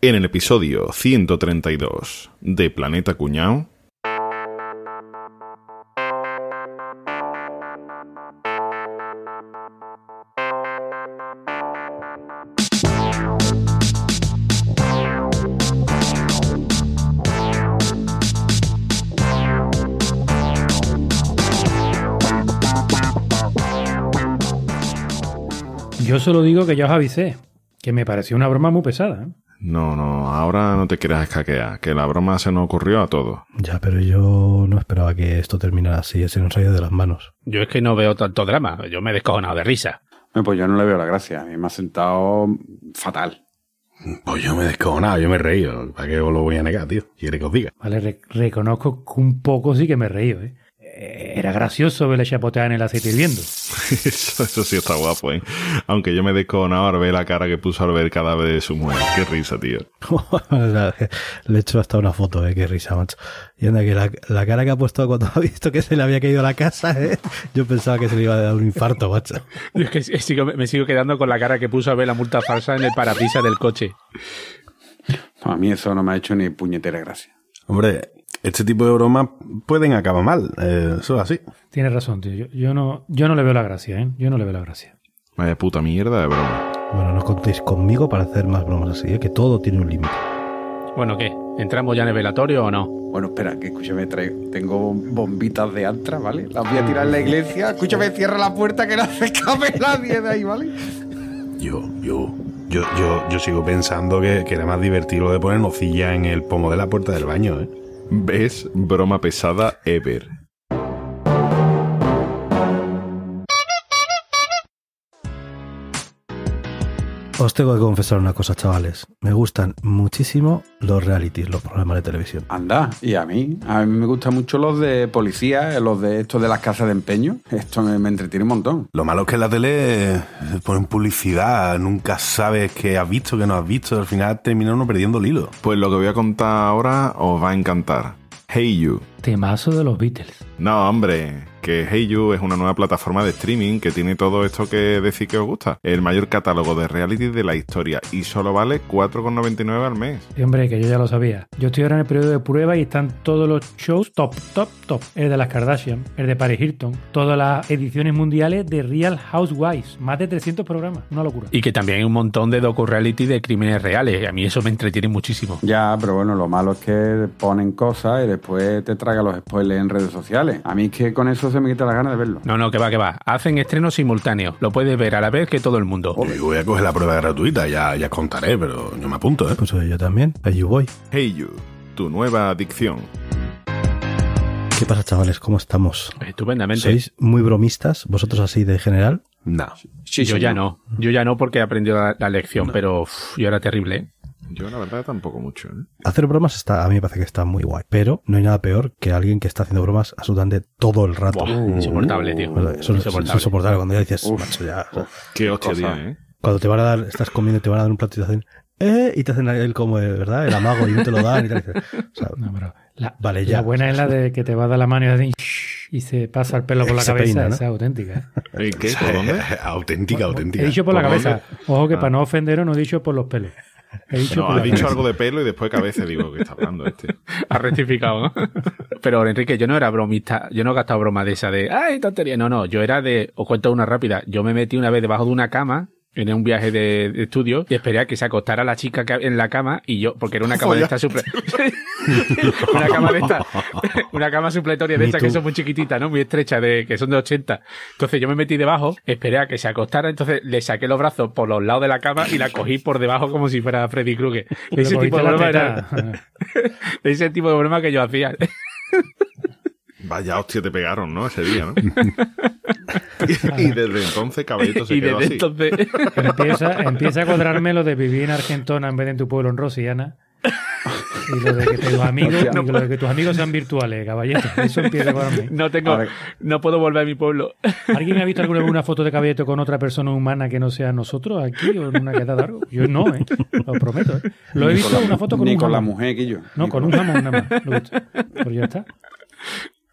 En el episodio 132 de Planeta Cuñao. Yo solo digo que ya os avisé, que me pareció una broma muy pesada. ¿eh? No, no, ahora no te quieras escaquear, que la broma se nos ocurrió a todos. Ya, pero yo no esperaba que esto terminara así, se nos ha ido de las manos. Yo es que no veo tanto drama, yo me he descojonado de risa. Eh, Pues yo no le veo la gracia. A mí me ha sentado fatal. Pues yo me he descojonado, yo me he reído. ¿Para qué os lo voy a negar, tío? ¿Quiere que os diga? Vale, re- reconozco que un poco sí que me he reído. ¿eh? Eh, Era gracioso verle chapotear en el aceite hirviendo. Eso, eso sí está guapo, ¿eh? Aunque yo me descojonaba al ver la cara que puso al ver el cadáver de su mujer. Qué risa, tío. Le he hecho hasta una foto, eh, qué risa, macho. Y anda que la, la cara que ha puesto cuando ha visto que se le había caído la casa, eh. Yo pensaba que se le iba a dar un infarto, macho. Yo es que sigo- me sigo quedando con la cara que puso a ver la multa falsa en el parabrisas del coche. A mí eso no me ha hecho ni puñetera gracia. Hombre, este tipo de bromas pueden acabar mal. eh, eso es así. Tienes razón, tío. Yo, yo no, yo no le veo la gracia, ¿eh? Yo no le veo la gracia. Vaya puta mierda de broma. Bueno, no contéis conmigo para hacer más bromas así, eh, que todo tiene un límite. Bueno, ¿qué? ¿Entramos ya en el velatorio o no? Bueno, espera, que escúchame, traigo, tengo bombitas de antra, ¿vale? Las voy a tirar en la iglesia. Escúchame, cierra la puerta que no se escape nadie de ahí, ¿vale? Yo, yo, yo, yo, yo sigo pensando que, que era más divertido lo de poner nocilla en el pomo de la puerta del baño, ¿eh? ¿Ves? Broma pesada ever. Os tengo que confesar una cosa, chavales. Me gustan muchísimo los realities, los programas de televisión. Anda, y a mí, a mí me gustan mucho los de policía, eh, los de estos de las casas de empeño. Esto me, me entretiene un montón. Lo malo es que en la tele eh, ponen publicidad, nunca sabes qué has visto, qué no has visto. Al final termina uno perdiendo el hilo. Pues lo que voy a contar ahora os va a encantar. Hey You. Temazo de los Beatles. No, hombre, que Hey You es una nueva plataforma de streaming que tiene todo esto que decir que os gusta. El mayor catálogo de reality de la historia y solo vale 4,99 al mes. Y hombre, que yo ya lo sabía. Yo estoy ahora en el periodo de prueba y están todos los shows top, top, top. El de las Kardashian, el de Paris Hilton, todas las ediciones mundiales de Real Housewives. Más de 300 programas. Una locura. Y que también hay un montón de docu-reality de crímenes reales. A mí eso me entretiene muchísimo. Ya, pero bueno, lo malo es que ponen cosas y después te traga los spoilers en redes sociales. A mí es que con eso se me quita la gana de verlo. No, no, que va, que va. Hacen estrenos simultáneos. Lo puedes ver a la vez que todo el mundo. Yo voy a coger la prueba gratuita, ya, ya os contaré, pero yo me apunto, ¿eh? Pues yo también, allí voy. Hey You, tu nueva adicción. ¿Qué pasa, chavales? ¿Cómo estamos? Estupendamente. ¿Sois muy bromistas? ¿Vosotros así de general? No. Sí, yo sí, ya no. Yo ya no porque he aprendido la, la lección, pero uf, yo era terrible. ¿eh? Yo la verdad tampoco mucho. ¿eh? Hacer bromas está, a mí me parece que está muy guay, pero no hay nada peor que alguien que está haciendo bromas absolutamente todo el rato. Buah, insoportable, tío. Bueno, eso es Insoportable. Cuando ya dices, Uf. macho, ya. o sea, Qué hostia tiene, ¿eh? cuando te van a dar, estás comiendo y te van a dar un plato y te hacen, eh, y te hacen el como, de verdad, el amago y no te lo dan y tal. y dices, o sea, No, pero la, Vale, la ya. buena es la de que te va a dar la mano y, hacen y se pasa el pelo por la cabeza. peina, ¿no? Esa es auténtica. ¿eh? ¿Eh, ¿Qué? ¿Por dónde? auténtica, auténtica. He dicho por la ¿Por cabeza. Ojo que Ah. para no ofenderos no he dicho por los pelos. He dicho No, ha dicho cabeza. algo de pelo y después cabeza. Digo, ¿qué está hablando este? Ha rectificado, ¿no? Pero Enrique, yo no era bromista, yo no he gastado broma de esa de, ay, tontería. No, no, yo era de, os cuento una rápida. Yo me metí una vez debajo de una cama en un viaje de, de estudio y esperé a que se acostara la chica que- en la cama y yo, porque era una cama de esta suple... una cama de esta, una cama supletoria de estas que son muy chiquititas, ¿no? Muy estrecha, de, que son de 80. Entonces yo me metí debajo, esperé a que se acostara, entonces le saqué los brazos por los lados de la cama y la cogí por debajo como si fuera Freddy Krueger. Ese tipo de broma era, ese tipo de broma que yo hacía. Vaya hostia te pegaron, ¿no? Ese día, ¿no? y desde entonces Caballito se y quedó desde así. entonces... Empieza, empieza a cuadrarme lo de vivir en Argentona en vez de en tu pueblo en Rosiana. Y lo de que tus amigos, y lo de que tus amigos sean virtuales, caballero. Eso empieza a cuadrarme. No tengo, no puedo volver a mi pueblo. ¿Alguien ha visto alguna vez una foto de caballero con otra persona humana que no sea nosotros aquí o en una quedada algo? Yo no, ¿eh? Lo prometo, ¿eh? Lo he Ni visto con en la- una foto con Ni un con la mujer que yo. No, Ni con un jamón nada más. Lo he visto. Pero ya está.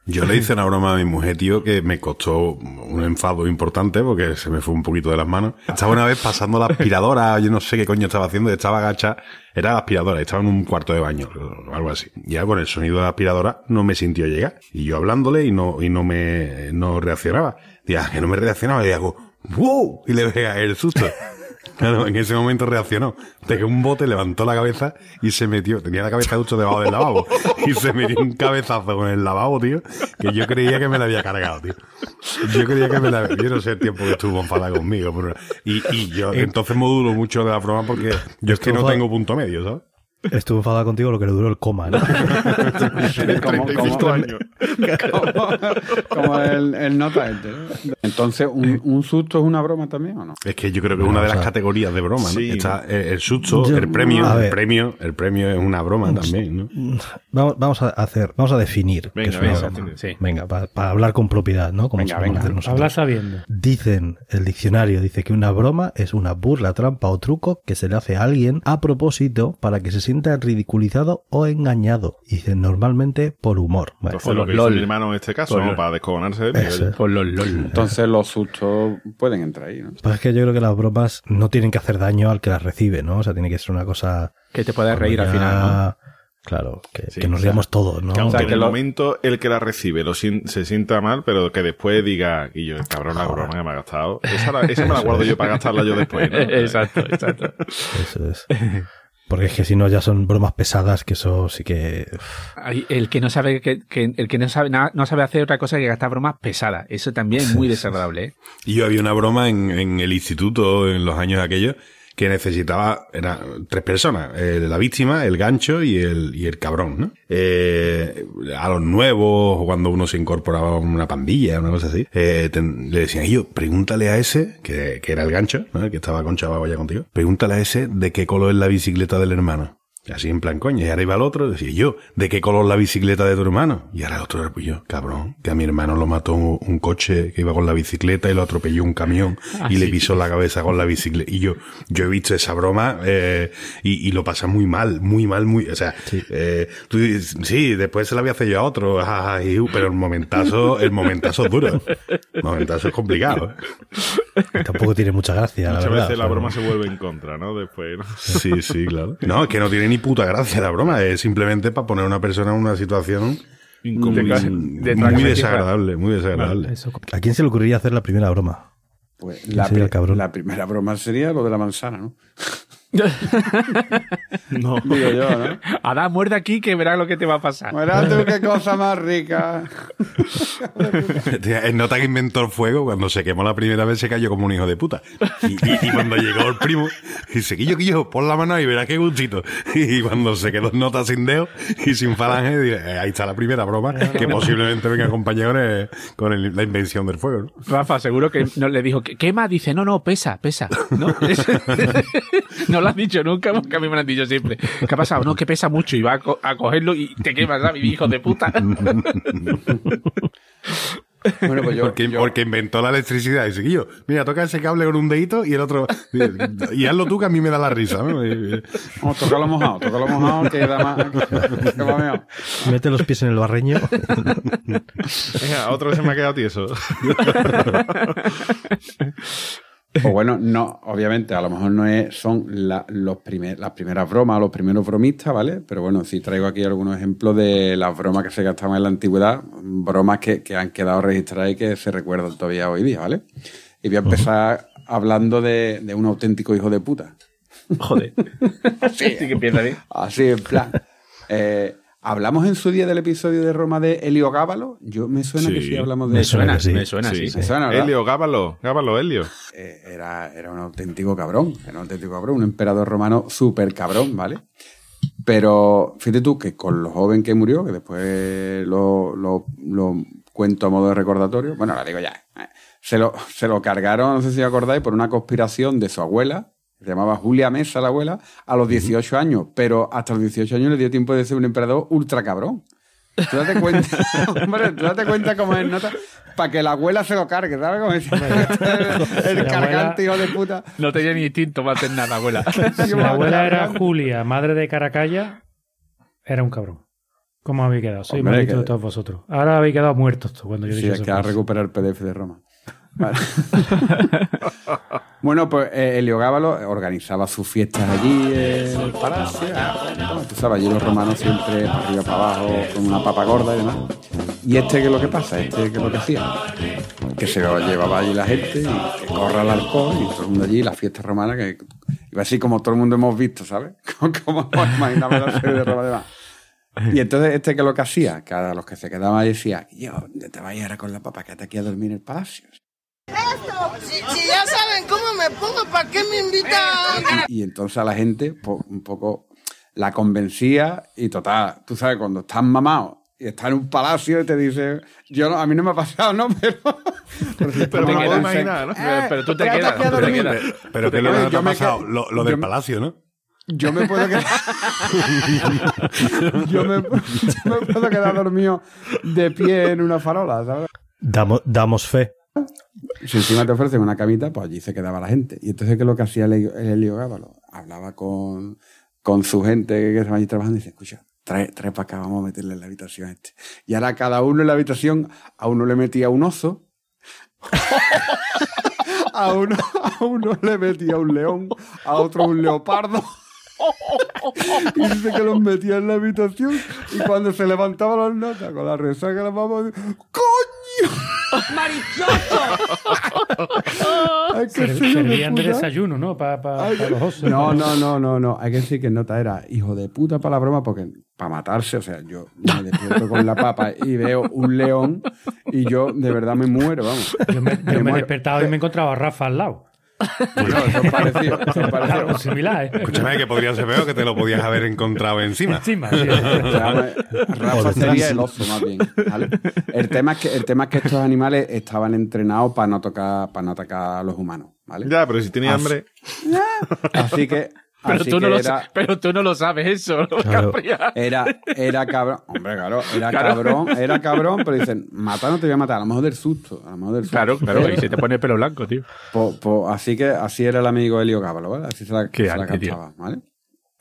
Yo le hice una broma a mi mujer, tío, que me costó un enfado importante porque se me fue un poquito de las manos. Estaba una vez pasando la aspiradora, yo no sé qué coño estaba haciendo, estaba agacha, era la aspiradora, estaba en un cuarto de baño o algo así. Ya con el sonido de la aspiradora no me sintió llegar. Y yo hablándole y no, y no me, no reaccionaba. Día que no me reaccionaba y hago, ¡wow! Y le pega el susto. Claro, en ese momento reaccionó. Pegué un bote, levantó la cabeza y se metió. Tenía la cabeza justo debajo del lavabo. Y se metió un cabezazo con el lavabo, tío. Que yo creía que me la había cargado, tío. Yo creía que me la Yo no sé el tiempo que estuvo enfadada conmigo. Pero... Y, y yo entonces modulo mucho de la broma porque yo es que no tengo punto medio, ¿sabes? Estuvo enfadada contigo lo que le duró el coma, ¿no? como, 35 como- años. como- como el, el nota este. Entonces, ¿un, un susto es una broma también o no? Es que yo creo que es una de o las categorías de broma, ¿no? sí. Está el, el susto, Yo- el premio, el premio, el premio es una broma también, ¿no? Vamos, vamos a hacer, vamos a definir qué Venga, es una venga, broma. sí. Venga, para, para hablar con propiedad, ¿no? Como Venga, venga. Habla sabiendo. Dicen, el diccionario dice que una broma es una burla, trampa o truco que se le hace a alguien a propósito para que se sienta ridiculizado o engañado. Y dicen normalmente por humor. Bueno, Entonces, lo que LOL. hizo mi hermano en este caso, Por ¿no? Para descojonarse de mí. Eso. Por los LOL. Entonces, los sustos pueden entrar ahí, ¿no? Pues es que yo creo que las bromas no tienen que hacer daño al que las recibe, ¿no? O sea, tiene que ser una cosa... Que te puedes reír al final, ¿no? Claro, que, Sí, que nos o sea, riamos todos, ¿no? Que aunque O sea, en que el lo- momento el que la recibe lo sien- se sienta mal, pero que después diga, y yo, cabrón, la broma que me ha gastado. Esa, la- esa me la guardo yo para gastarla yo después, ¿no? exacto, exacto. Eso es. Porque es que si no ya son bromas pesadas que eso sí que... Ay, El que no sabe que, que- el que no sabe nada, no sabe hacer otra cosa que gastar bromas pesadas. Eso también es muy desagradable, ¿eh? Y yo había una broma en, en el instituto en los años aquellos que necesitaba, eran tres personas, la víctima, el gancho y el, y el cabrón, ¿no? Eh, a los nuevos, o cuando uno se incorporaba a una pandilla, una cosa así, eh, le decían, yo, pregúntale a ese, que, que era el gancho, ¿no? Que estaba con Chavago ya contigo, pregúntale a ese de qué color es la bicicleta del hermano. Así en plan, coño, y ahora iba el otro, decía yo, ¿de qué color la bicicleta de tu hermano? Y ahora el otro era pues yo, cabrón, que a mi hermano lo mató un, un coche que iba con la bicicleta y lo atropelló un camión y le pisó la cabeza con la bicicleta. Y yo, yo he visto esa broma eh, y, y lo pasa muy mal, muy mal, muy, o sea, eh, tú dices, sí, después se la voy a hacer yo a otro, pero el momentazo, el momentazo es duro, el momentazo es complicado. ¿eh? Tampoco tiene mucha gracia, la Muchas verdad. veces la pero- broma se vuelve en contra, ¿no? Después, ¿no? Sí, sí, claro. No, es que no tiene ni puta gracia la broma, es simplemente para poner a una persona en una situación Incómodo. De- de muy desagradable, muy desagradable. ¿A quién se le ocurriría hacer la primera broma? Pues ¿Quién la, sería el pri- cabrón? la primera broma sería lo de la manzana, ¿no? No. Digo yo, ¿no? Adán, muerde aquí que verás lo que te va a pasar. Mira tú qué cosa más rica. El nota que inventó el fuego, cuando se quemó la primera vez, se cayó como un hijo de puta. Y, y- y cuando llegó el primo, dice, Quillo, Quillo, pon la mano y verás qué gustito. Y cuando se quedó nota sin dedo y sin falange, dice, "Eh, ahí está la primera broma, que posiblemente venga acompañada con, el- con el- la invención del fuego. ¿no? Rafa, seguro que no le dijo, ¿qué quema? Dice, no, no, pesa, pesa. ¿No? no lo has dicho nunca, porque a mí me lo han dicho siempre. ¿Qué ha pasado? No, que pesa mucho y va a, co- a cogerlo y te quemas, ¿sabes? Hijo de puta. Bueno, pues yo, Porque, yo- porque inventó la electricidad. Y dice, Quillo, mira, toca ese cable con un dedito y el otro, y hazlo tú que a mí me da la risa. ¿no? Y- Vamos, tócalo mojado, tócalo mojado, que da más. Mete los pies en el barreño. Venga, otra vez se me ha quedado tieso. Pues bueno, no, obviamente, a lo mejor no es, son la- los primer- las primeras bromas, los primeros bromistas, ¿vale? Pero bueno, sí traigo aquí algunos ejemplos de las bromas que se gastaban en la antigüedad, bromas que, que han quedado registradas y que se recuerdan todavía hoy día, ¿vale? Y voy a empezar hablando de, de un auténtico hijo de puta. Joder. Sí, que empieza bien. Así, en plan. Eh, ¿Hablamos en su día del episodio de Roma de Helio Gábalo? Yo me suena que Sí. hablamos de Me suena Suena, que sí. me suena, sí. Me suena. Helio, Gábalo, Gábalo, Helio. eh, era, era un auténtico cabrón, era un auténtico cabrón, un emperador romano súper cabrón, ¿vale? Pero fíjate tú que con lo joven que murió, que después lo, lo- lo cuento a modo de recordatorio, bueno, la digo ya, eh, se lo, se lo cargaron, no sé si os acordáis, por una conspiración de su abuela, se llamaba Julia Mesa la abuela, a los 18 años, pero hasta los 18 años le dio tiempo de ser un emperador ultra cabrón. Tú date cuenta, hombre, tú date cuenta cómo es nota, para que la abuela se lo cargue, ¿sabes? Como dice, el cargante hijo de puta. No tenía ni instinto maternal, abuela. Si la abuela era Julia, madre de Caracalla, era un cabrón. ¿Cómo habéis quedado? Soy Hombre, maldito que- de todos vosotros. Ahora habéis quedado muertos tú cuando yo Sí, es que a frase. recuperar el PDF de Roma. Bueno, pues eh, Heliogábalo organizaba sus fiestas allí en el palacio. Ah, Tú allí los romanos siempre para arriba, para abajo, con una papa gorda y demás. Y este, ¿qué es lo que pasa? Este, ¿qué es lo que hacía? Que se llevaba allí la gente y que corra el alcohol y todo el mundo allí, la fiesta romana, que iba así como todo el mundo hemos visto, ¿sabes? como imaginamos la serie de Roma y demás. Y entonces, este que lo que hacía, que a los que se quedaban ahí decía, yo, ¿dónde te vayas ahora con la papa? Quédate aquí a dormir en el palacio. Si, si ya saben cómo me pongo, ¿para qué me invitan? Y entonces a la gente, po- un poco, la convencía y total, tú sabes, cuando estás mamado y estás en un palacio y te dice, yo no, a mí no me ha pasado, ¿no? Pero, pero, Pero puedo dicen, imaginar, ¿no? "Eh, Pero tú te quédate quedas, a tú te dormir". quedas. Pero que Oye, lo que te ha pasado, quedo- lo, lo del me- palacio, ¿no? Yo me puedo quedar. yo, me, yo me puedo quedar dormido de pie en una farola, ¿sabes? Damos, damos fe. Si encima te ofrecen una camita, pues allí se quedaba la gente. Y entonces, ¿qué es lo que hacía el Helio- el Helio Gábalo? Hablaba con, con su gente que estaba allí trabajando y dice, escucha, trae, trae para acá, vamos a meterle en la habitación este. Y ahora cada uno en la habitación, a uno le metía un oso, a uno, a uno le metía un león, a otro un leopardo. Y dice que los metía en la habitación y cuando se levantaban las notas con la resaca la mamá ¡Coño! Que Ser- ser servían de desayuno, ¿no? Para Ay, los osos. No, no, no, no, no. Hay que decir que nota era hijo de puta para la broma porque para matarse, o sea, yo me despierto con la papa y veo un león y yo de verdad me muero, vamos. Yo me, yo me he despertado y me he encontrado a Rafa al lado. Bueno, eso es parecido, eso es parecido. Algo similar, ¿eh? Escúchame, que podría ser peor que te lo podías haber encontrado encima. Encima, sí. O sea, Rafa sería el oso más bien. ¿vale? El, tema es que, el tema es que estos animales estaban entrenados para no tocar, para no atacar a los humanos, ¿vale? Ya, pero si tenía Ah, hambre. Así que, Pero así tú, no lo, era, sa- pero tú no lo sabes eso, Claro. Era, era cabrón. Hombre, claro, era Claro. cabrón, era cabrón, pero dicen, matar no te voy a matar, a lo mejor del susto, a lo mejor del susto. Claro, claro, y se te pone el pelo blanco, tío. po- po- así que así era el amigo Helio Gábalo, ¿vale? Así se la, se arte, tío. gastaba, ¿vale?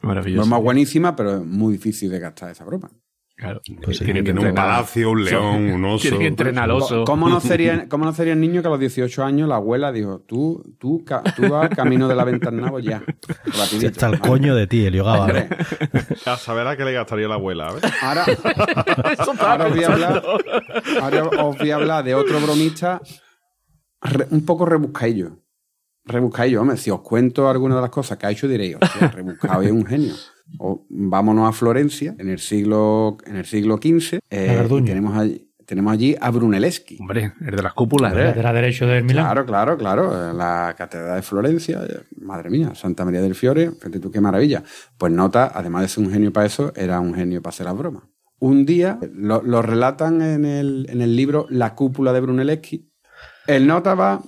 Maravilloso. Broma buenísima, pero es muy difícil de gastar esa broma. Claro. Pues sí, Tiene que tener un palacio, un león, un oso. Tienen que entrenar al oso. ¿Cómo no, sería, ¿Cómo no sería el niño que a los 18 años la abuela dijo, tú, tú, ca- tú vas camino de la ventana ya, rapidito. Está el coño de ti, Elio Gábalo. Hombre, A saber a qué le gastaría la abuela, ¿ves? Ahora, ahora os voy a hablar, ahora os voy a hablar de otro bromista re- un poco rebuscadillo. Rebuscadillo, hombre. Si os cuento algunas de las cosas que ha hecho, diréis, hostia, rebuscado es un genio. O vámonos a Florencia, en el siglo, en el siglo XV, eh, tenemos allí, tenemos allí a Brunelleschi. Hombre, el de las cúpulas. El lateral derecho del Milán. Claro, claro, claro. eh, La Catedral de Florencia, eh, madre mía, Santa María del Fiore, fíjate tú qué maravilla. Pues Nota, además de ser un genio para eso, era un genio para hacer las bromas. Un día, lo, lo relatan en el, en el libro La cúpula de Brunelleschi, el Nota va,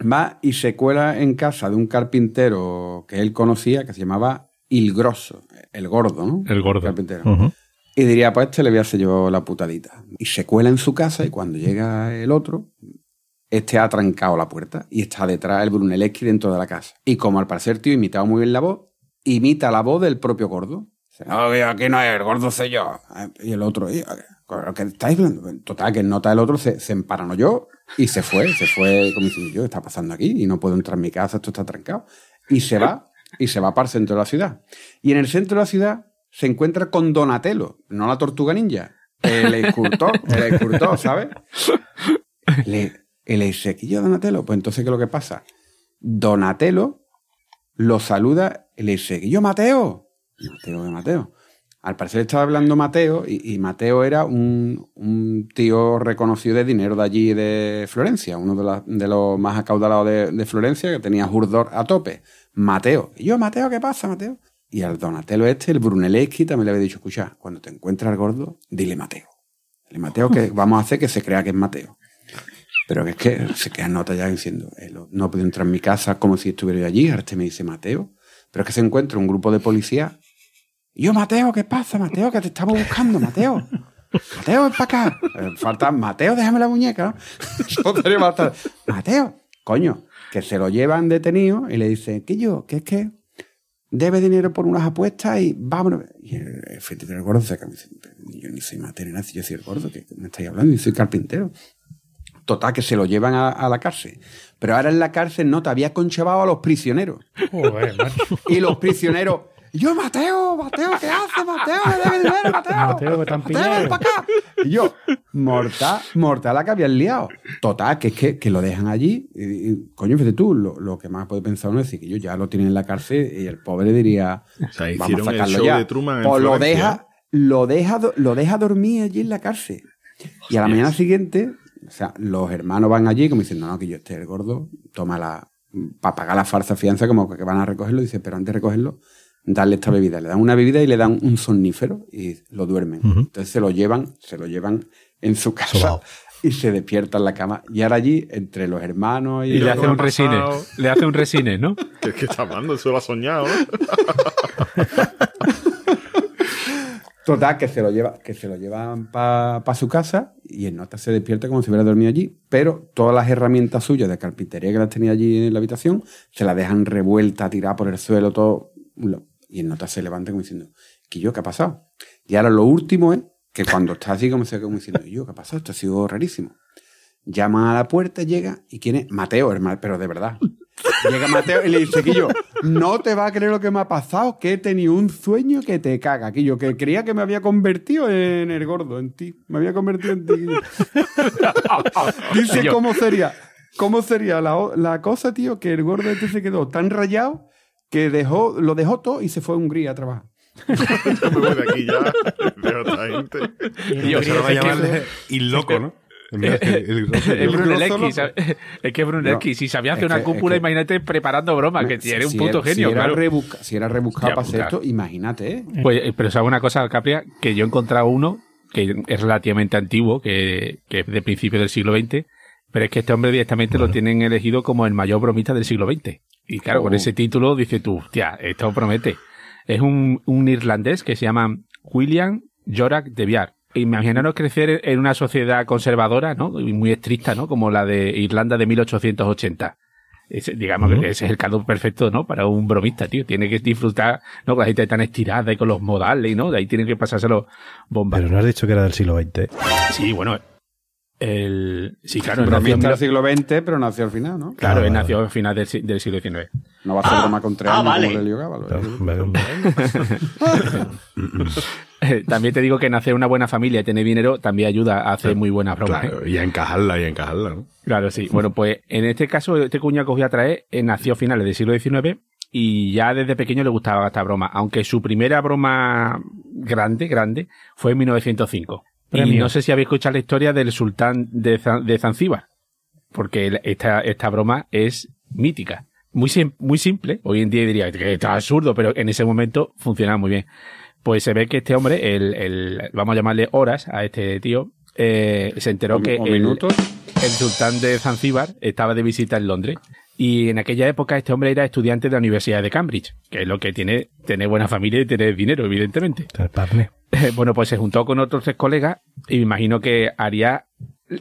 va y se cuela en casa de un carpintero que él conocía, que se llamaba Il Grosso, el gordo, ¿no? El gordo. carpintero. Y diría, pues este le voy a hacer yo la putadita. Y se cuela en su casa y cuando llega el otro, este ha trancado la puerta y está detrás el Brunelleschi dentro de la casa. Y como al parecer, tío, imitaba muy bien la voz, imita la voz del propio gordo. No, aquí no es, el gordo soy yo. Y el otro, "Y, ¿qué estáis hablando?". Total, que nota el otro, se, se yo y se fue. Se fue como diciendo, yo, ¿qué está pasando aquí? Y no puedo entrar en mi casa, esto está trancado. Y se va, y se va para el centro de la ciudad. Y en el centro de la ciudad se encuentra con Donatello, no la tortuga ninja, el escultor, el escultor, ¿sabes? Le, le dice, ¿qué yo Donatello? Pues entonces, ¿qué es lo que pasa? Donatello lo saluda y le dice, ¿y yo Mateo? Mateo de Mateo. Al parecer estaba hablando Mateo y, y Mateo era un, un tío reconocido de dinero de allí de Florencia, uno de, la- de los más acaudalados de, de Florencia, que tenía Jurdor a tope. Mateo. ¿Y yo, Mateo, qué pasa, Mateo? Y al Donatello este, el Brunelleschi, también le había dicho, escucha, cuando te encuentres al gordo, dile Mateo. Dile Mateo que vamos a hacer que se crea que es Mateo. Pero es que se queda nota ya diciendo, eh, no puedo entrar en mi casa como si estuviera yo allí. Ahora este me dice Mateo. Pero es que se encuentra un grupo de policías. Yo, Mateo, ¿qué pasa, Mateo? Que te estamos buscando, Mateo. Mateo, ven para acá. Eh, falta, Mateo, déjame la muñeca, ¿no? Mateo, coño, que se lo llevan detenido y le dicen, que yo, que es que debe dinero por unas apuestas y vámonos. Y el, el del gordo se acaba "Pero yo ni soy matero nada, yo soy el gordo, que me estáis hablando? Yo soy carpintero. Total, que se lo llevan a, a la cárcel. Pero ahora en la cárcel no te había conchavado a los prisioneros. Joder. Y los prisioneros, y yo, Mateo, Mateo, ¿qué haces, Mateo? Me debe dinero, Mateo. Mateo, que Mateo, ven pa' acá. Y yo, mortal, mortal la que habían liado. Total, que es que, que lo dejan allí. Y, y, coño, fíjate tú, lo, lo que más puede pensar uno es decir que ellos ya lo tienen en la cárcel y el pobre diría, O sea, vamos a hicieron el sacarlo show ya. de Truman en Pues lo deja, lo deja, lo deja dormir allí en la cárcel. Y a la mañana siguiente, o sea, los hermanos van allí como diciendo, no, que yo esté el gordo, toma la, para pagar la falsa fianza, como que van a recogerlo, dice, pero antes de recogerlo, darle esta bebida. Le dan una bebida y le dan un somnífero y lo duermen. Entonces se lo llevan, se lo llevan en su casa Sobao. y se despierta en la cama. Y ahora allí, entre los hermanos y, Y le hace un resine. Le hace un resine, ¿no? ¿Qué, qué está hablando? Eso lo ha soñado. Total, que se lo lleva, que se lo llevan para su casa y el nota se despierta como si hubiera dormido allí, pero todas las herramientas suyas de carpintería que las tenía allí en la habitación se las dejan revueltas, tiradas por el suelo, todo. Y el nota se levanta como diciendo, ¿qué yo qué ha pasado? Y ahora lo último es que cuando está así como se como diciendo, ¿y yo qué ha pasado? Esto ha sido rarísimo. Llama a la puerta, llega y quién es Mateo, hermano, pero de verdad. Llega Mateo y le dice, Quillo, no te va a creer lo que me ha pasado, que he tenido un sueño que te caga, Quillo, que creía que me había convertido en el gordo, en ti. Me había convertido en ti, Quillo. Dice cómo sería, cómo sería la, la cosa, tío, que el gordo este se quedó tan rayado que dejó, lo dejó todo y se fue a Hungría a trabajar. Yo me voy de aquí ya. Veo a esta gente. Y Yo creo que- llamarle il loco, ¿no? De Es ¿sabes? Que Brunelleschi, si sabía hacer una cúpula, imagínate preparando bromas, que Si- eres un puto genio, si era, claro. rebusca- si era rebuscado para hacer esto, imagínate, ¿eh? Pues, eh, pero sabe una cosa, Capria, que yo he encontrado uno que es relativamente antiguo, que, que es de principios del siglo XX, pero es que este hombre directamente lo tienen elegido como el mayor bromista del siglo XX. Y claro, con Oh. ese título dice tú, tía, esto promete. Es un, un irlandés que se llama William Jorak de Viar. Imaginaros crecer en una sociedad conservadora, ¿no? Y muy estricta, ¿no? Como la de Irlanda de 1880. Ese, digamos que ese es el caldo perfecto, ¿no? Para un bromista, tío. Tiene que disfrutar, ¿no? Con la gente tan estirada y con los modales, ¿no? De ahí tiene que pasárselo bomba. Pero no has dicho que era del siglo XX. Sí, bueno. El, sí, claro, Bromista en del siglo XX, pero nació al final, ¿no? claro, Ah, él vale. nació al final del, si- del siglo XIX. No va a ser broma con tres ah, años vale. como ¿eh? vale. también te digo que nacer una buena familia y tener dinero también ayuda a hacer muy buenas bromas. ¿eh? Claro, y a encajarla, y a encajarla, ¿no? Claro, sí. Bueno, pues en este caso, este cuñado que os voy a traer eh, nació a finales del siglo XIX y ya desde pequeño le gustaba esta broma, aunque su primera broma grande, grande, fue en 1905. Y no sé si habéis escuchado la historia del sultán de, Zan- de Zanzíbar, porque esta, esta broma es mítica. Muy, sim- muy simple, hoy en día diría que está absurdo, pero en ese momento funcionaba muy bien. Pues se ve que este hombre, el, el- vamos a llamarle horas a este tío, eh, se enteró O- que o el- minutos. el sultán de Zanzíbar estaba de visita en Londres. Y en aquella época este hombre era estudiante de la Universidad de Cambridge, que es lo que tiene tener buena familia y tener dinero, evidentemente. Bueno, pues se juntó con otros tres colegas y me imagino que haría,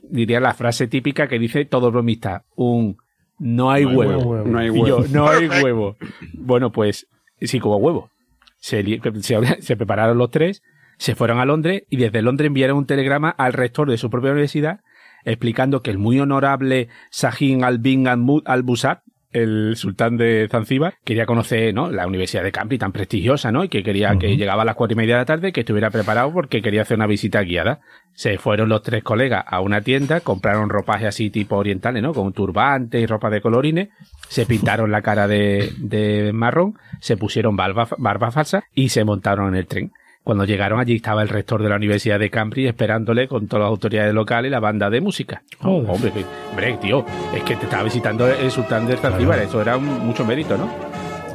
diría la frase típica que dice todo bromista, un no hay No hay huevo. huevo. No hay Y yo, huevo. no hay huevo. Bueno, pues sí como huevo. Se, li- se, se prepararon los tres, se fueron a Londres y desde Londres enviaron un telegrama al rector de su propia universidad explicando que el muy honorable Sahin al-Bin al-Busat, el sultán de Zanzíbar, quería conocer ¿no? la Universidad de Cambridge tan prestigiosa, ¿no? Y que quería que llegaba a las cuatro y media de la tarde, que estuviera preparado porque quería hacer una visita guiada. Se fueron los tres colegas a una tienda, compraron ropaje así tipo orientales, ¿no? Con turbante y ropa de colorines, se pintaron la cara de, de marrón, se pusieron barba, barba falsa y se montaron en el tren. Cuando llegaron allí estaba el rector de la Universidad de Cambridge esperándole con todas las autoridades locales y la banda de música. Joder. Hombre, hombre, tío, es que te estaba visitando el sultán de Zanzíbar, eso era un- mucho mérito, ¿no?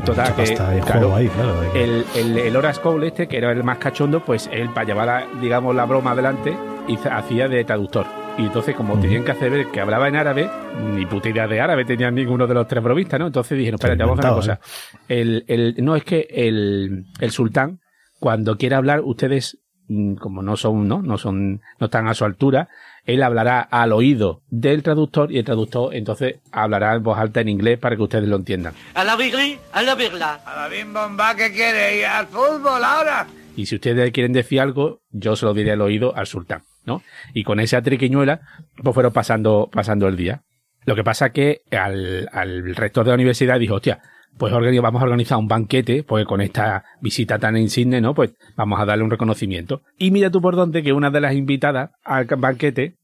Total, que, claro, ahí, claro. que- el, el, el Horace Cole este, que era el más cachondo, pues él para llevar, la- digamos, la broma adelante, hacía de traductor. Y entonces, como tenían que hacer ver que hablaba en árabe, ni puta idea de árabe tenían ninguno de los tres bromistas, ¿no? Entonces dijeron, espérate, vamos a hacer una cosa. El, el, no, es que el, el sultán, cuando quiera hablar, ustedes, mm, como no son, ¿no? No son, no están a su altura, él hablará al oído del traductor y el traductor entonces hablará en voz alta en inglés para que ustedes lo entiendan. A la virri, a la. A la bim bomba que quiere ir al fútbol ahora. Y si ustedes quieren decir algo, yo se lo diré al oído al sultán, ¿no? Y con esa triquiñuela, pues fueron pasando, pasando el día. Lo que pasa que al, al rector de la universidad dijo, hostia, pues vamos a organizar un banquete, porque con esta visita tan insigne, ¿no? Pues vamos a darle un reconocimiento. Y mira tú por dónde que una de las invitadas al banquete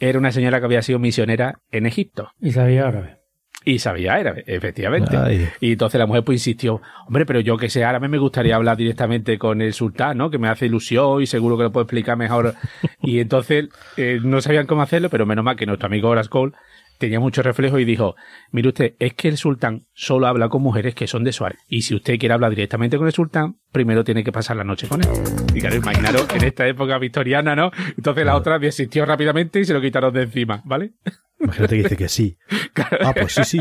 era una señora que había sido misionera en Egipto. Y sabía árabe. Y sabía árabe, efectivamente. Ay. Y entonces la mujer pues insistió, hombre, pero yo que sé árabe me gustaría hablar directamente con el sultán, ¿no? Que me hace ilusión y seguro que lo puedo explicar mejor. Y entonces eh, no sabían cómo hacerlo, pero menos mal que nuestro amigo Horace Cole tenía mucho reflejo y dijo, mire usted, es que el sultán solo habla con mujeres que son de su área. Y si usted quiere hablar directamente con el sultán, primero tiene que pasar la noche con él. Y claro, imaginaros en esta época victoriana, ¿no? Entonces la otra desistió rápidamente y se lo quitaron de encima, ¿vale? Imagínate que dice que sí. Ah, pues sí, sí.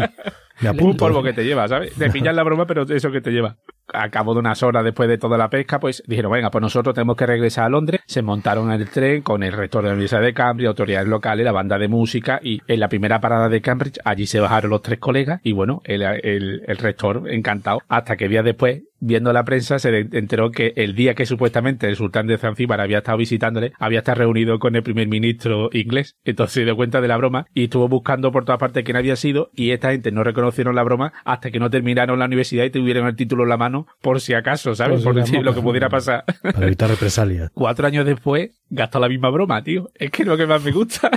Me Un polvo que te lleva, ¿sabes? De pillar la broma, pero eso que te lleva. A cabo de unas horas después de toda la pesca, pues dijeron, venga, pues nosotros tenemos que regresar a Londres. Se montaron en el tren con el rector de la Universidad de Cambridge, autoridades locales, la banda de música y en la primera parada de Cambridge, allí se bajaron los tres colegas y bueno, el, el, el rector encantado. Hasta que días después, viendo la prensa, se enteró que el día que supuestamente el sultán de Zanzíbar había estado visitándole, había estado reunido con el primer ministro inglés. Entonces se dio cuenta de la broma y estuvo buscando por todas partes quién había sido y esta gente no reconocieron la broma hasta que no terminaron la universidad y tuvieron el título en la mano por si acaso, ¿sabes? Por Por, si decir la lo que pudiera pasar. Para evitar represalias. Cuatro años después, gastó la misma broma, tío. Es que es lo que más me gusta.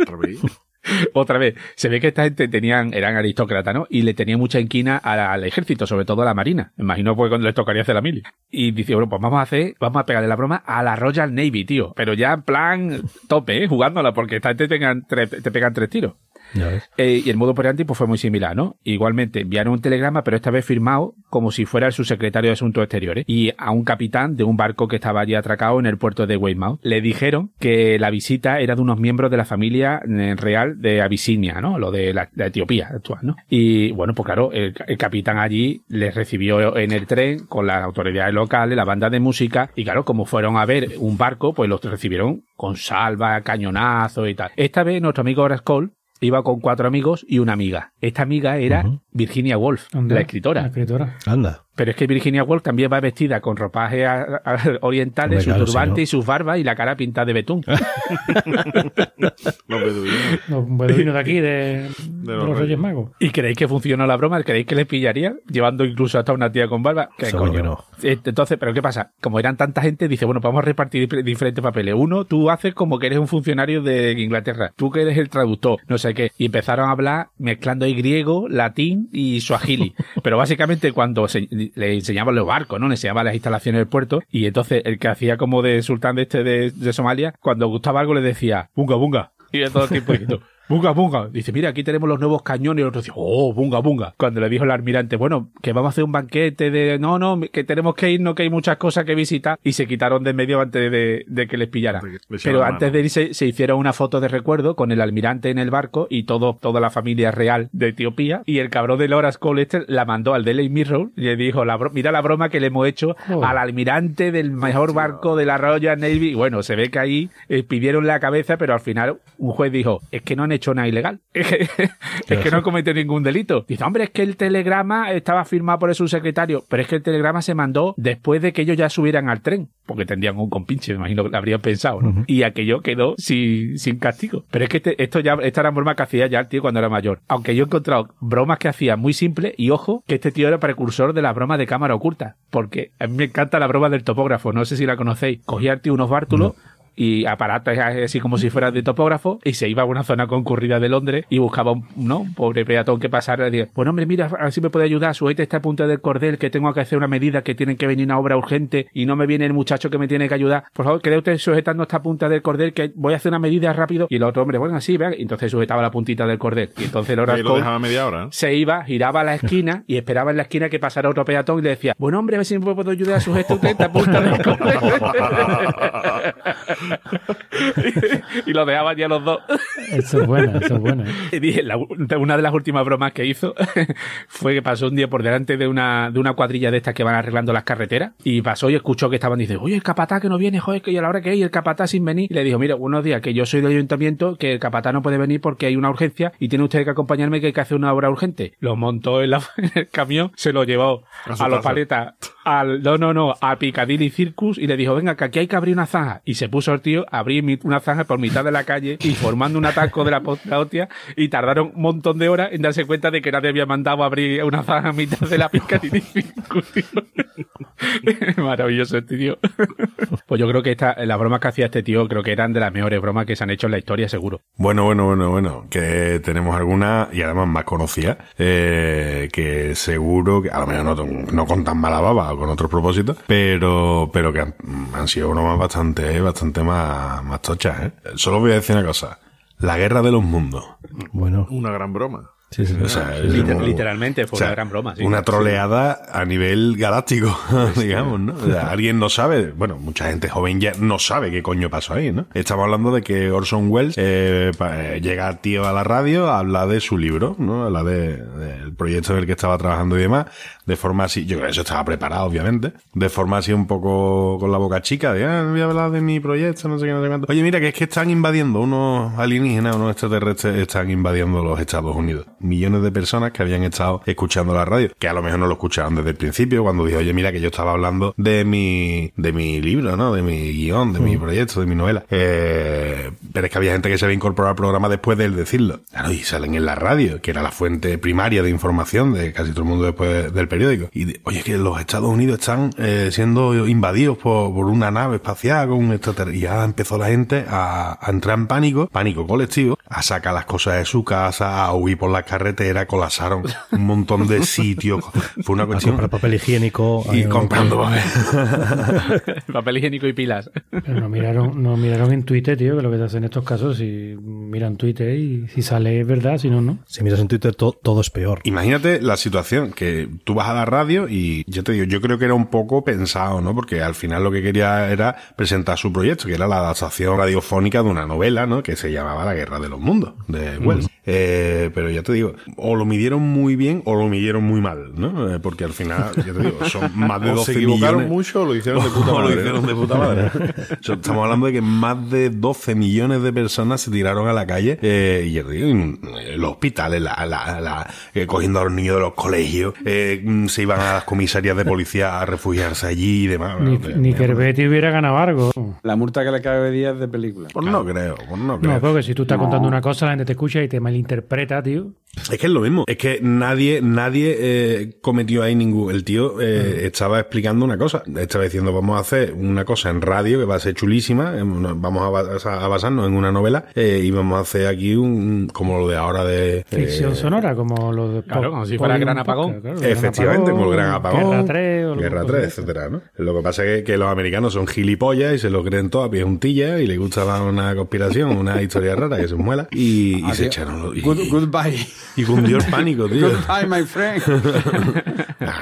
Otra vez. Otra vez, se ve que esta gente tenían, eran aristócratas, ¿no? Y le tenían mucha inquina al, al ejército, sobre todo a la marina. Imagino pues cuando les tocaría hacer la mili. Y dice, bueno, pues vamos a hacer, vamos a pegarle la broma a la Royal Navy, tío. Pero ya en plan tope, ¿eh? Jugándola, porque esta gente te pegan tres, te pegan tres tiros. Eh, y el modo operandi pues fue muy similar, ¿no? Igualmente enviaron un telegrama, pero esta vez firmado como si fuera el subsecretario de Asuntos Exteriores y a un capitán de un barco que estaba allí atracado en el puerto de Weymouth. Le dijeron que la visita era de unos miembros de la familia eh, real de Abisinia, ¿no? Lo de la, Etiopía actual, ¿no? Y bueno, pues claro, el, capitán allí les recibió en el tren con las autoridades locales, la banda de música y claro, como fueron a ver un barco, pues los recibieron con salva, cañonazo y tal. Esta vez nuestro amigo Horace Cole iba con cuatro amigos y una amiga. Esta amiga era. Virginia Woolf, la La escritora. escritora. Anda. Pero es que Virginia Woolf también va vestida con ropajes orientales, Hombre, su claro, turbante si no. y sus barbas y la cara pintada de betún. Los beduinos. Los beduinos de aquí, de, de los los, Reyes. Magos. ¿Y creéis que funcionó la broma? ¿Creéis que les pillaría? Llevando incluso hasta una tía con barba. ¿Qué Seguro coño? que no. Eh, Entonces, ¿pero qué pasa? Como eran tanta gente, dice, bueno, vamos a repartir dif- diferentes papeles. Uno, tú haces como que eres un funcionario de Inglaterra. Tú que eres el traductor, no sé qué. Y empezaron a hablar mezclando ahí griego, latín y suajili. Pero básicamente cuando se- le enseñaban los barcos, ¿no? Le enseñaban las instalaciones del puerto. Y entonces el que hacía como de sultán de este de, de Somalia, cuando gustaba algo le decía, bunga, bunga. Y todo el tiempo diciendo, bunga, bunga. Dice, mira, aquí tenemos los nuevos cañones. Y el otro dice, oh, bunga, bunga. Cuando le dijo el almirante, bueno, que vamos a hacer un banquete de, no, no, que tenemos que irnos, que hay muchas cosas que visitar. Y se quitaron de en medio antes de, de que les pillara. Pero antes de irse, se hicieron una foto de recuerdo con el almirante en el barco y todo, toda la familia real de Etiopía. Y el cabrón de Horace Cole este la mandó al Daily Mirror y le dijo, la mira la broma que le hemos hecho Oh. al almirante del mejor barco de la Royal Navy. Y bueno, se ve que ahí eh, pidieron la cabeza, pero al final un juez dijo, es que no hecho nada ilegal. Es que, no han cometido ningún delito. Dice, hombre, es que el telegrama estaba firmado por el subsecretario, pero es que el telegrama se mandó después de que ellos ya subieran al tren, porque tendrían un compinche, me imagino que lo habrían pensado, ¿no? Y aquello quedó sin, sin castigo. Pero es que este- esto ya, esta era broma que hacía ya el tío cuando era mayor. Aunque yo he encontrado bromas que hacía muy simples, y ojo, que este tío era precursor de la broma de cámara oculta, porque a mí me encanta la broma del topógrafo, no sé si la conocéis. Cogía el tío unos bártulos, y aparatos así como si fuera de topógrafo y se iba a una zona concurrida de Londres y buscaba un, ¿no? un pobre peatón que pasara y decía, bueno hombre mira, a ver si me puede ayudar, sujete esta punta del cordel que tengo que hacer una medida que tienen que venir una obra urgente y no me viene el muchacho que me tiene que ayudar, por favor quede usted sujetando esta punta del cordel que voy a hacer una medida rápido y el otro hombre, bueno así, vean, entonces sujetaba la puntita del cordel y entonces el media hora. ¿eh? se iba, giraba a la esquina y esperaba en la esquina que pasara otro peatón y le decía, bueno hombre, a ver si me puedo ayudar a sujetar usted esta punta del cordel. y lo dejaban ya los dos. Eso es buena, eso es buena. ¿eh? Y dije, la- una de las últimas bromas que hizo fue que pasó un día por delante de una, de una cuadrilla de estas que van arreglando las carreteras y pasó y escuchó que estaban diciendo, oye, el capatá que no viene, joder, que y a la hora que hay, el capatá sin venir. Y le dijo, mira, unos días que yo soy del ayuntamiento, que el capatá no puede venir porque hay una urgencia y tiene usted que acompañarme que hay que hacer una obra urgente. Lo montó en, la- en el camión, se lo llevó A a, los paletas al, no, no, no, a Piccadilly Circus y le dijo, venga, que aquí hay que abrir una zanja. Y se puso el tío a abrir una zanja por mitad de la calle y formando un atasco de la, po- la hostia y tardaron un montón de horas en darse cuenta de que nadie había mandado a abrir una zanja a mitad de la Piccadilly Circus, tío. Maravilloso este tío. Pues yo creo que esta, las bromas que hacía este tío creo que eran de las mejores bromas que se han hecho en la historia, seguro. Bueno, bueno, bueno, bueno, que tenemos algunas y además más conocidas, eh, que seguro que a lo mejor no, no con tan mala baba o con otros propósitos, pero, pero que han, han sido bromas bastante, bastante más, más tochas, ¿eh? Solo voy a decir una cosa. La guerra de los mundos. Bueno, Una gran broma. sí, sí. O sea, es Liter- como- literalmente fue o sea, una gran broma. sí. Una troleada a nivel galáctico, digamos, ¿no? O sea, alguien no sabe, bueno, mucha gente joven ya no sabe qué coño pasó ahí, ¿no? Estamos hablando de que Orson Welles eh, eh, llega tío a la radio a hablar de su libro, ¿no? Habla de, del proyecto en el que estaba trabajando y demás, de forma así, yo creo que eso estaba preparado, obviamente, de forma así un poco con la boca chica, de, ah, voy a hablar de mi proyecto, no sé qué, no sé cuánto. Oye, mira, que es que están invadiendo unos alienígenas, unos extraterrestres, están invadiendo los Estados Unidos. Millones de personas que habían estado escuchando la radio, que a lo mejor no lo escuchaban desde el principio, cuando dije, oye, mira, que yo estaba hablando de mi, de mi libro, ¿no? De mi guion, de mi proyecto, de mi novela. Eh, pero es que había gente que se había incorporado al programa después de él decirlo. Claro, y salen en la radio, que era la fuente primaria de información de casi todo el mundo después del periódico. Y, de- oye, que los Estados Unidos están eh, siendo invadidos por, por una nave espacial con un extraterrestre. Y ya empezó la gente a, a entrar en pánico, pánico colectivo, a sacar las cosas de su casa, a huir por la carretera, colapsaron un montón de sitios. Fue una A cuestión... comprar papel higiénico. Y ahí, comprando papel. Papel higiénico y pilas. Pero no miraron, no miraron en Twitter, tío, que lo que te hacen en estos casos, si miran Twitter y si sale es verdad, si no, no. Si miras en Twitter, to- todo es peor. Imagínate la situación, que tú vas a la radio y yo te digo, yo creo que era un poco pensado, ¿no? Porque al final lo que quería era presentar su proyecto, que era la adaptación radiofónica de una novela, ¿no? Que se llamaba La Guerra de los Mundos, de Wells. Eh, pero ya te digo, o lo midieron muy bien o lo midieron muy mal, ¿no? Eh, porque al final, ya te digo, son más de O 12 se equivocaron millones. mucho o lo hicieron de puta O lo madre. hicieron de puta madre. O sea, Estamos hablando de que más de 12 millones de personas se tiraron a la calle eh, y ya te digo, en los hospitales, la, la- la- eh, cogiendo a los niños de los colegios, eh, se iban a las comisarías de policía a refugiarse allí y demás. Ni, Bueno, ni de- que Herbeti hubiera ganado algo. La multa que le cabe día es de película. Pues no creo, pues no creo. No, porque si tú estás contando una cosa, la gente te escucha y te malinterpreta, tío. Es que es lo mismo. Es que nadie, nadie eh, cometió ahí ningún. El tío eh, estaba explicando una cosa. Estaba diciendo, vamos a hacer una cosa en radio que va a ser chulísima. eh, Vamos a, basa- a basarnos en una novela eh, y vamos a hacer aquí un como lo de ahora de Ficción eh, sonora, como lo de. Claro, como si fuera Gran Apagón. Podcast, claro, Gran Efectivamente, como el gran apagón. Guerra 3 o lo- Guerra o 3, lo- etcétera, ¿no? Lo que pasa es que, que los americanos son gilipollas y se lo creen todo a pie juntillas y les gusta más una conspiración, una historia rara que se muela y, y se echaron los- y, Good- goodbye. y cundió el pánico, tío. Goodbye, my friend.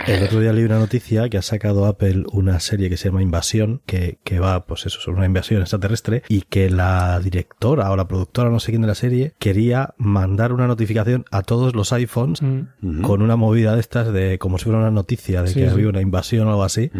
El otro día leí una noticia que ha sacado Apple una serie que se llama Invasión, que, que va, pues eso, sobre una invasión extraterrestre, y que la directora o la productora, no sé quién de la serie, quería mandar una notificación a todos los iPhones Mm. con una movida de estas de como si fuera una noticia de Sí, que sí. había una invasión o algo así,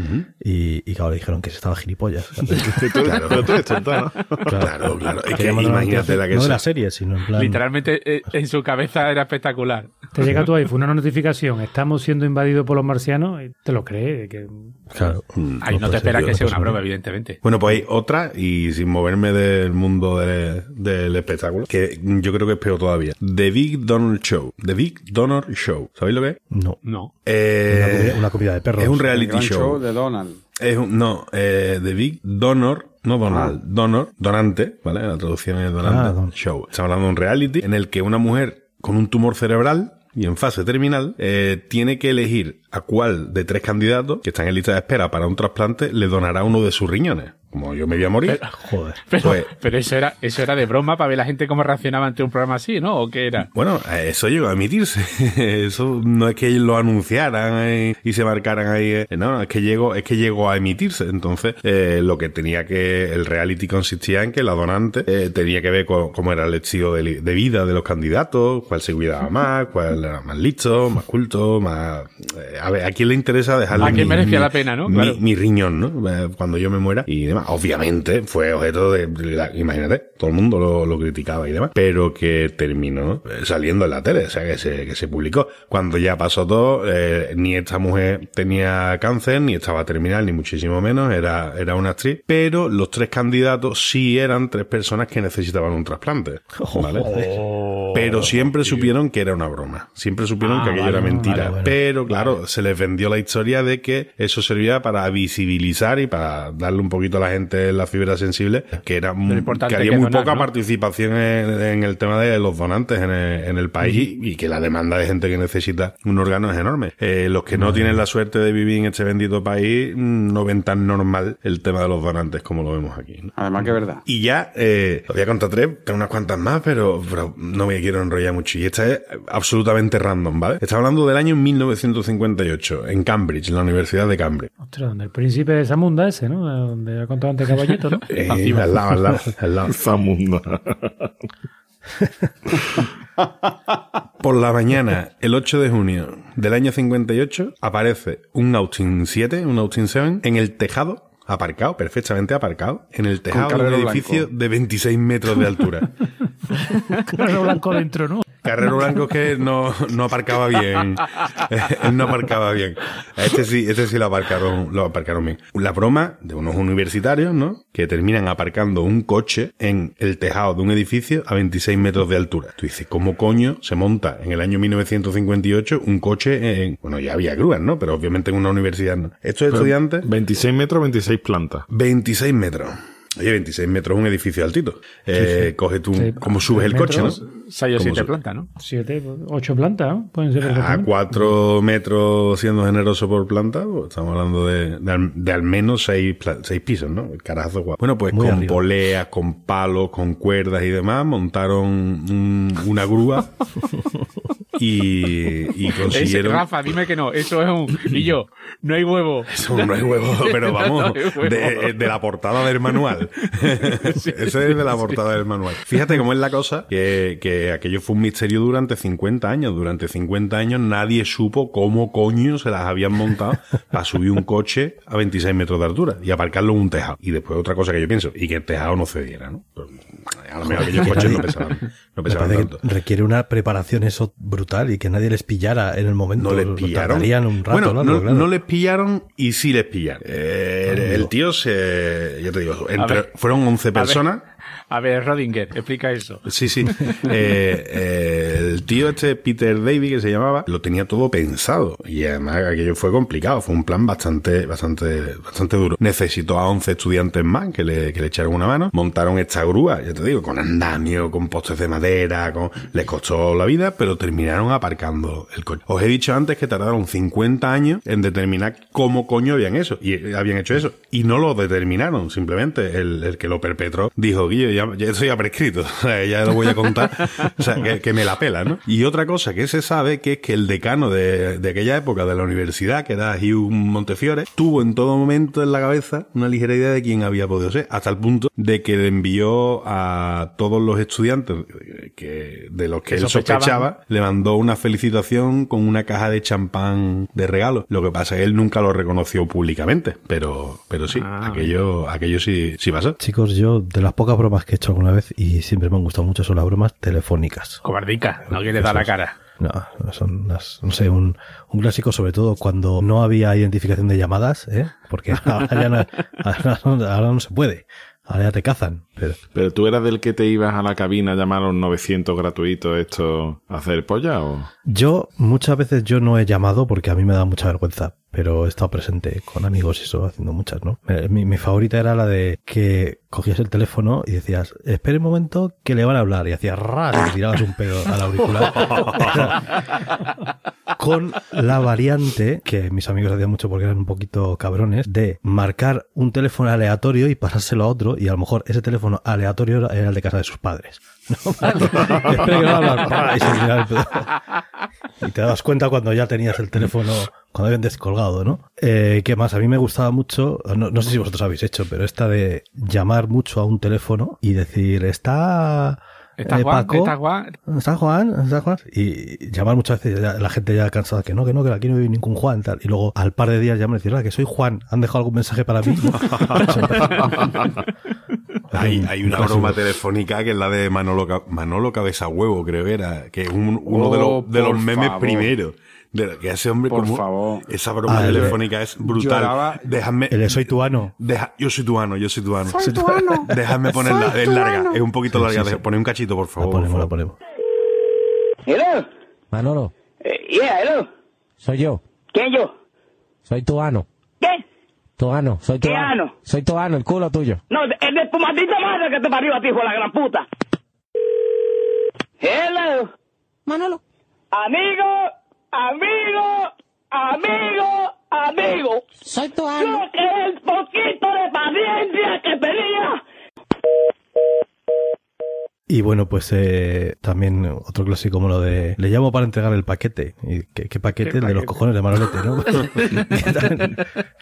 y, y claro, le dijeron que se estaba gilipollas. Claro. Pero tú eres tonta, ¿no? Claro. Es que imagínate la que no de sea. la serie, sino en plan... Literalmente eh, en su cabeza era espectacular. Te llega a tu iPhone una notificación, estamos siendo invadidos por los marcianos, y te lo crees. Que... Claro. Ahí no, puede te esperas ser, que no sea una broma, evidentemente. Bueno, pues hay otra, y sin moverme del mundo de- del espectáculo, que yo creo que es peor todavía. The Big Donald Show. The Big Donald Show. ¿Sabéis lo que es? No. No. Eh, Una comida, una comida de perros. es un reality show. show de Donald. Es un- no, eh, The Big Donor, no Donald, Ah. Donor, donante, ¿vale? La traducción es donante, Ah, don- show. Estamos hablando de un reality en el que una mujer con un tumor cerebral y en fase terminal eh, tiene que elegir a cuál de tres candidatos que están en lista de espera para un trasplante le donará uno de sus riñones. Como yo me voy a morir. Joder. Pero, Pues- pero eso era eso era de broma para ver la gente cómo reaccionaba ante un programa así, ¿no? ¿O qué era? Bueno, eso llegó a emitirse. Eso no es que lo anunciaran eh, y se marcaran ahí. eh, No, es que llegó, es que llegó a emitirse. Entonces, eh, lo que tenía que, el reality consistía en que la donante eh, tenía que ver con cómo era el estilo de, de vida de los candidatos, cuál se cuidaba más, cuál era más listo, más culto, más eh, a ver, ¿a quién le interesa dejarle ¿A quién mi- merecía mi- la pena, no? Mi, Claro. mi riñón, ¿no? Eh, Cuando yo me muera y demás. Obviamente fue objeto de, la- imagínate, todo el mundo lo, lo criticaba y demás, pero que terminó eh, saliendo en la tele, o sea, que se, que se publicó. Cuando ya pasó todo, eh, ni esta mujer tenía cáncer, ni estaba terminal, ni muchísimo menos, era, era una actriz, pero los tres candidatos sí eran tres personas que necesitaban un trasplante, ¿vale? Pero siempre supieron que era una broma. Siempre supieron Ah, que aquello vale, era mentira. vale, bueno. Pero claro, se les vendió la historia de que eso servía para visibilizar y para darle un poquito a la gente la fibra sensible, que era muy, importante que había que muy donar, poca ¿no? participación en, en el tema de los donantes en el, en el país y, y que la demanda de gente que necesita un órgano es enorme. Eh, los que no tienen la suerte de vivir en este bendito país no ven tan normal el tema de los donantes como lo vemos aquí. ¿no? Además que es verdad. Y ya, eh, os voy a contar tres, tengo unas cuantas más, pero, pero no me quiero enrollar mucho. Y esta es absolutamente random, ¿vale? Está hablando del año 1958, en Cambridge, en la Universidad de Cambridge. Ostras, donde el príncipe de Zamunda ese, ¿no? Donde ha contado antes Caballito, ¿no? Eh, al lado, al lado, al lado. Zamunda. Por la mañana, el 8 de junio del año 58, aparece un Austin 7, un Austin 7, en el tejado, aparcado, perfectamente aparcado, en el tejado de un edificio blanco. de 26 metros de altura. Carro blanco dentro, ¿no? Carrero Blanco que no, no aparcaba bien. Él no aparcaba bien. Este sí, este sí lo aparcaron, lo aparcaron bien. La broma de unos universitarios, ¿no? Que terminan aparcando un coche en el tejado de un edificio a 26 metros de altura. Tú dices, ¿cómo coño se monta en el año 1958 un coche en, bueno, ya había grúas, ¿no? Pero obviamente en una universidad no. Estos estudiantes, 26 metros, 26 plantas. 26 metros. Oye, 26 metros es un edificio altito. Eh, Coge tú, Sí. ¿cómo subes el coche, no? Metros. Seis o ¿Cómo siete se- plantas, ¿no? Siete, ocho plantas, ¿no? Pueden ser A perfectamente. cuatro metros siendo generoso por planta, pues estamos hablando de, de al, de al menos seis, pla- seis pisos, ¿no? El carajo guapo. Bueno, pues Muy con arriba. poleas, con palos, con cuerdas y demás, montaron un- una grúa y, y consiguieron... Rafa, dime que no. Eso es un. Y yo, no hay huevo. Eso no hay huevo, pero vamos, No huevo. de, de la portada del manual. Ese es de la portada del manual. Fíjate cómo es la cosa, que, que aquello fue un misterio durante 50 años. Durante 50 años nadie supo cómo coño se las habían montado para subir un coche a 26 metros de altura y aparcarlo en un tejado. Y después otra cosa que yo pienso, y que el tejado no cediera, ¿no? Pues, a lo mejor aquellos coches no pesaban, no pesaban tanto. que requiere una preparación eso brutal y que nadie les pillara en el momento. No les pillaron. un rato bueno, largo, no, claro. no les pillaron y sí les pillaron. Eh, el, tío se. Yo te digo, entre- fueron 11 personas. A ver, Rodinger, explica eso. Sí, sí. Eh, eh, el tío este, Peter Davy, que se llamaba, lo tenía todo pensado. Y además aquello fue complicado. Fue un plan bastante, bastante, bastante duro. Necesitó a 11 estudiantes más que le, echaron una mano. Montaron esta grúa, ya te digo, con andamio, con postes de madera, con... les costó la vida, pero terminaron aparcando el coche. Os he dicho antes que tardaron 50 años en determinar cómo coño habían eso. Y habían hecho eso. Y no lo determinaron. Simplemente el, el que lo perpetró dijo, Guillo, ya, ya ya prescrito. O sea, ya lo voy a contar. O sea, que, que me la pela, ¿no? Y otra cosa que se sabe que es que el decano de, de aquella época de la universidad, que era Hugh Montefiore, tuvo en todo momento en la cabeza una ligera idea de quién había podido ser, hasta el punto de que le envió a todos los estudiantes que, de los que Que él sospechaban. sospechaba, le mandó una felicitación con una caja de champán de regalo. Lo que pasa es que él nunca lo reconoció públicamente, pero, pero sí, Ah. aquello, aquello sí, sí pasó. Chicos, yo de las pocas bromas que he hecho alguna vez y siempre me han gustado mucho son las bromas telefónicas. Cobardica, no quiere dar la cara. No, son unas- no sé, un, un clásico sobre todo cuando no había identificación de llamadas, ¿eh? Porque ahora ya no, ahora no- ahora no se puede. Ahora ya te cazan. Pero, Pero tú eras del que te ibas a la cabina a llamar a los 900 gratuitos esto a hacer polla o... Yo muchas veces yo no he llamado porque a mí me da mucha vergüenza, pero he estado presente con amigos y eso haciendo muchas, ¿no? Eh, Mi, mi favorita era la de que cogías el teléfono y decías, espere un momento que le van a hablar y hacías ras y tirabas un pedo al auricular. con la variante que mis amigos hacían mucho porque eran un poquito cabrones de marcar un teléfono aleatorio y pasárselo a otro y a lo mejor ese teléfono aleatorio era el de casa de sus padres. Espera y se tiraba el pedo. Y te das cuenta cuando ya tenías el teléfono, cuando habían descolgado, ¿no? Eh, ¿Qué más? A mí me gustaba mucho, no, no sé si vosotros habéis hecho, pero esta de llamar mucho a un teléfono y decir, está ¿Está eh, Juan? Paco. ¿Está Juan? ¿Está Juan? ¿Está Juan? Y llamar muchas veces, ya- la gente ya cansada que no, que no, que aquí no vive ningún Juan, tal. Y luego al par de días llaman y dicen, "Hola, que soy Juan, ¿han dejado algún mensaje para mí? Hay, hay una broma telefónica que es la de Manolo, Manolo Cabeza Huevo, creo que era, que es un- uno de Oh, los, de los memes favor. primeros. De, que ese hombre Por como- favor. Esa broma Ah, el- telefónica es brutal. lloraba- Déjame, El soy tuano. deja- yo soy tuano, yo soy tuano. Soy tuano. Déjame ponerla, Soy es larga, tuano. es un poquito Sí, larga. sí, sí. Poné un cachito, por La favor. ponemos, la por favor. ponemos. Hello. Manolo, Eh, yeah, hello. soy yo. ¿Quién yo? Soy tu ano. ¿Qué? Tu ano. Soy ¿Qué ano. Soy tu ano, el culo tuyo. No, es de tu maldita madre que te parió a ti, hijo de la gran puta. Hello. Manolo. Amigo, amigo, amigo, amigo. Soy tu Yo ano. que el poquito de paciencia que tenía. Y bueno, pues eh, también otro clásico como lo de le llamo para entregar el paquete. ¿Y qué, qué paquete? El de los cojones de Manolete, ¿no? También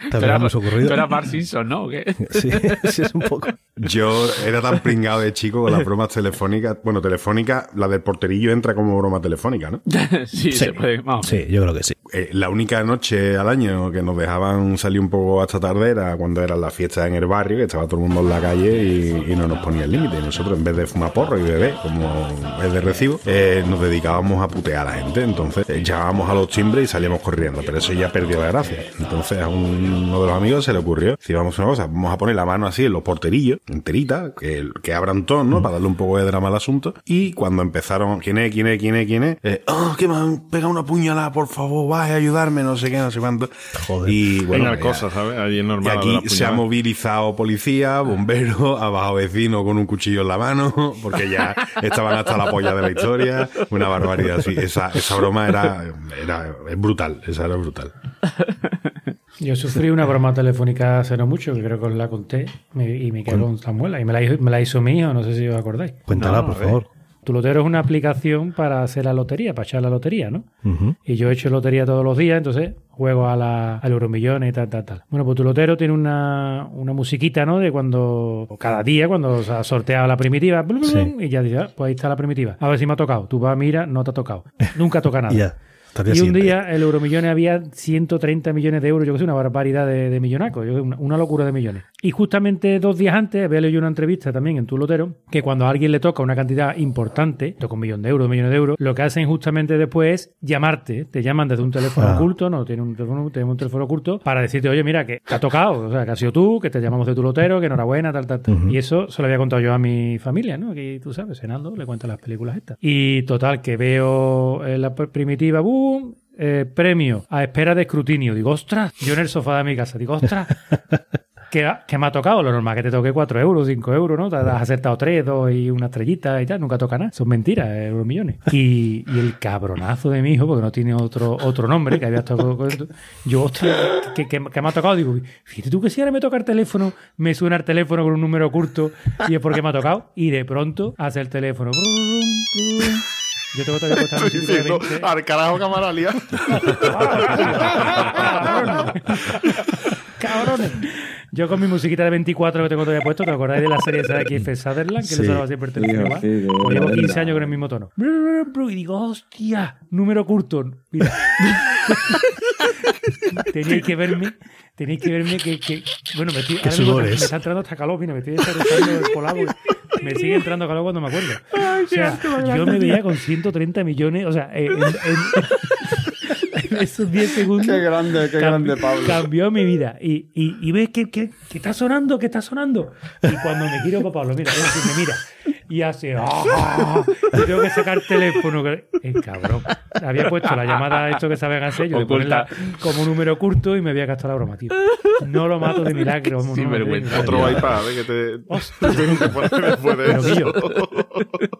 también hemos ocurrido. Tú eras Bart Simpson, ¿no? ¿O qué? Sí, sí, es un poco. Yo era tan pringado de chico con las bromas telefónicas. Bueno, telefónica, la del porterillo entra como broma telefónica, ¿no? sí, se puede. Vamos. Sí, yo creo que sí. Eh, la única noche al año que nos dejaban salir un poco hasta tarde era cuando eran las fiestas en el barrio, que estaba todo el mundo en la calle y, y no nos ponía el límite. Y nosotros, en vez de fumar porro y beber, como es de recibo, eh, nos dedicábamos a putear a la gente. Entonces, eh, llamábamos a los timbres y salíamos corriendo. Pero eso ya perdió la gracia. Entonces, a un- uno de los amigos se le ocurrió, si vamos a una cosa, vamos a poner la mano así en los porterillos, enterita, que, que abran todos, ¿no? Para darle un poco de drama al asunto. Y cuando empezaron, ¿quién es, quién es, quién es, quién es? Eh, oh, que me han pegado una puñalada, por favor, vaya a ayudarme, no sé qué, no sé cuánto. Joder. Y bueno, cosas, ¿sabes? Ahí es y normal. aquí de las se ha movilizado policía, bomberos, abajo vecino con un cuchillo en la mano, porque ya estaban hasta la polla de la historia. Una barbaridad, sí. Esa, esa broma era, era es brutal, esa era brutal. Yo sufrí una broma telefónica hace no mucho, que creo que os la conté, y me quedé con las muelas. Y me la, hizo, me la hizo mi hijo, no sé si os acordáis. Cuéntala, No, por favor. Tu lotero es una aplicación para hacer la lotería, para echar la lotería, ¿no? Y yo he hecho lotería todos los días, entonces juego a la, al Euromillones y tal, tal, tal. Bueno, pues tu lotero tiene una, una musiquita, ¿no? De cuando, cada día, cuando se ha sorteado la primitiva, blum, blum, Sí. y ya dices, ah, pues ahí está la primitiva. A ver si me ha tocado. Tú vas, mira, no te ha tocado. Nunca toca nada. Y Y un día el Euromillones había 130 millones de euros, yo que sé, una barbaridad de, de millonacos, que una, una locura de millones. Y justamente dos días antes había leído una entrevista también en tu lotero, que cuando a alguien le toca una cantidad importante, toca un millón de euros, dos millones de euros, lo que hacen justamente después es llamarte, te llaman desde un teléfono Ah. oculto, no, tiene un teléfono, tenemos un teléfono oculto, para decirte, oye, mira, que te ha tocado, o sea, que has sido tú, que te llamamos de tu lotero, que enhorabuena, tal, tal, tal. Y eso se lo había contado yo a mi familia, ¿no? Aquí, tú sabes, cenando, le cuento las películas estas. Y total, que veo eh, la primitiva, boom, eh, premio a espera de escrutinio. Digo, ostras, yo en el sofá de mi casa, digo, ostras, que, que me ha tocado lo normal, que te toque 4 euros, 5 euros, ¿no? Te has acertado 3, 2 y una estrellita y tal, nunca toca nada. Son mentiras, eh, euros millones. Y, y el cabronazo de mi hijo, porque no tiene otro, otro nombre, que había estado con, yo, ostras, que, que- me ha tocado, digo, fíjate tú que si ahora me toca el teléfono, me suena el teléfono con un número oculto y es porque me ha tocado, y de pronto hace el teléfono. brum, brum. Yo tengo todavía puesta Estoy música de diciendo, 20. al carajo Camaralia. Cabrones. Yo con mi musiquita de 24 que tengo todavía puesto, ¿te acordáis de la serie esa de Kiefer Sutherland? Que Sí. le sonaba siempre el teléfono Sí, igual? sí, de- Pues llevo de 15 verdad. años con el mismo tono. Y digo, hostia, número curto. Mira. teníais que verme, tenéis que verme que, que- bueno, me, estoy, ahora mismo me está entrando hasta calor, mira, me estoy desarrollando el polaco. Me sigue entrando calor cuando me acuerdo. o sea, yo me veía con 130 millones, o sea, en, en- en esos 10 segundos. Qué grande, qué grande, Pablo. Cambió mi vida. Y, y, y ves que, que, que está sonando, que está sonando. Y cuando me quiero para Pablo, mira, me mira. Y hace. Y tengo que sacar el teléfono. que- El cabrón. Había puesto la llamada, esto que saben hacer yo, ponerla como número curto y me había gastado la broma, tío. No lo mato de milagro. vamos, Sin no, vergüenza. Otro iPad, ¿eh? que te, Hostia. Pero.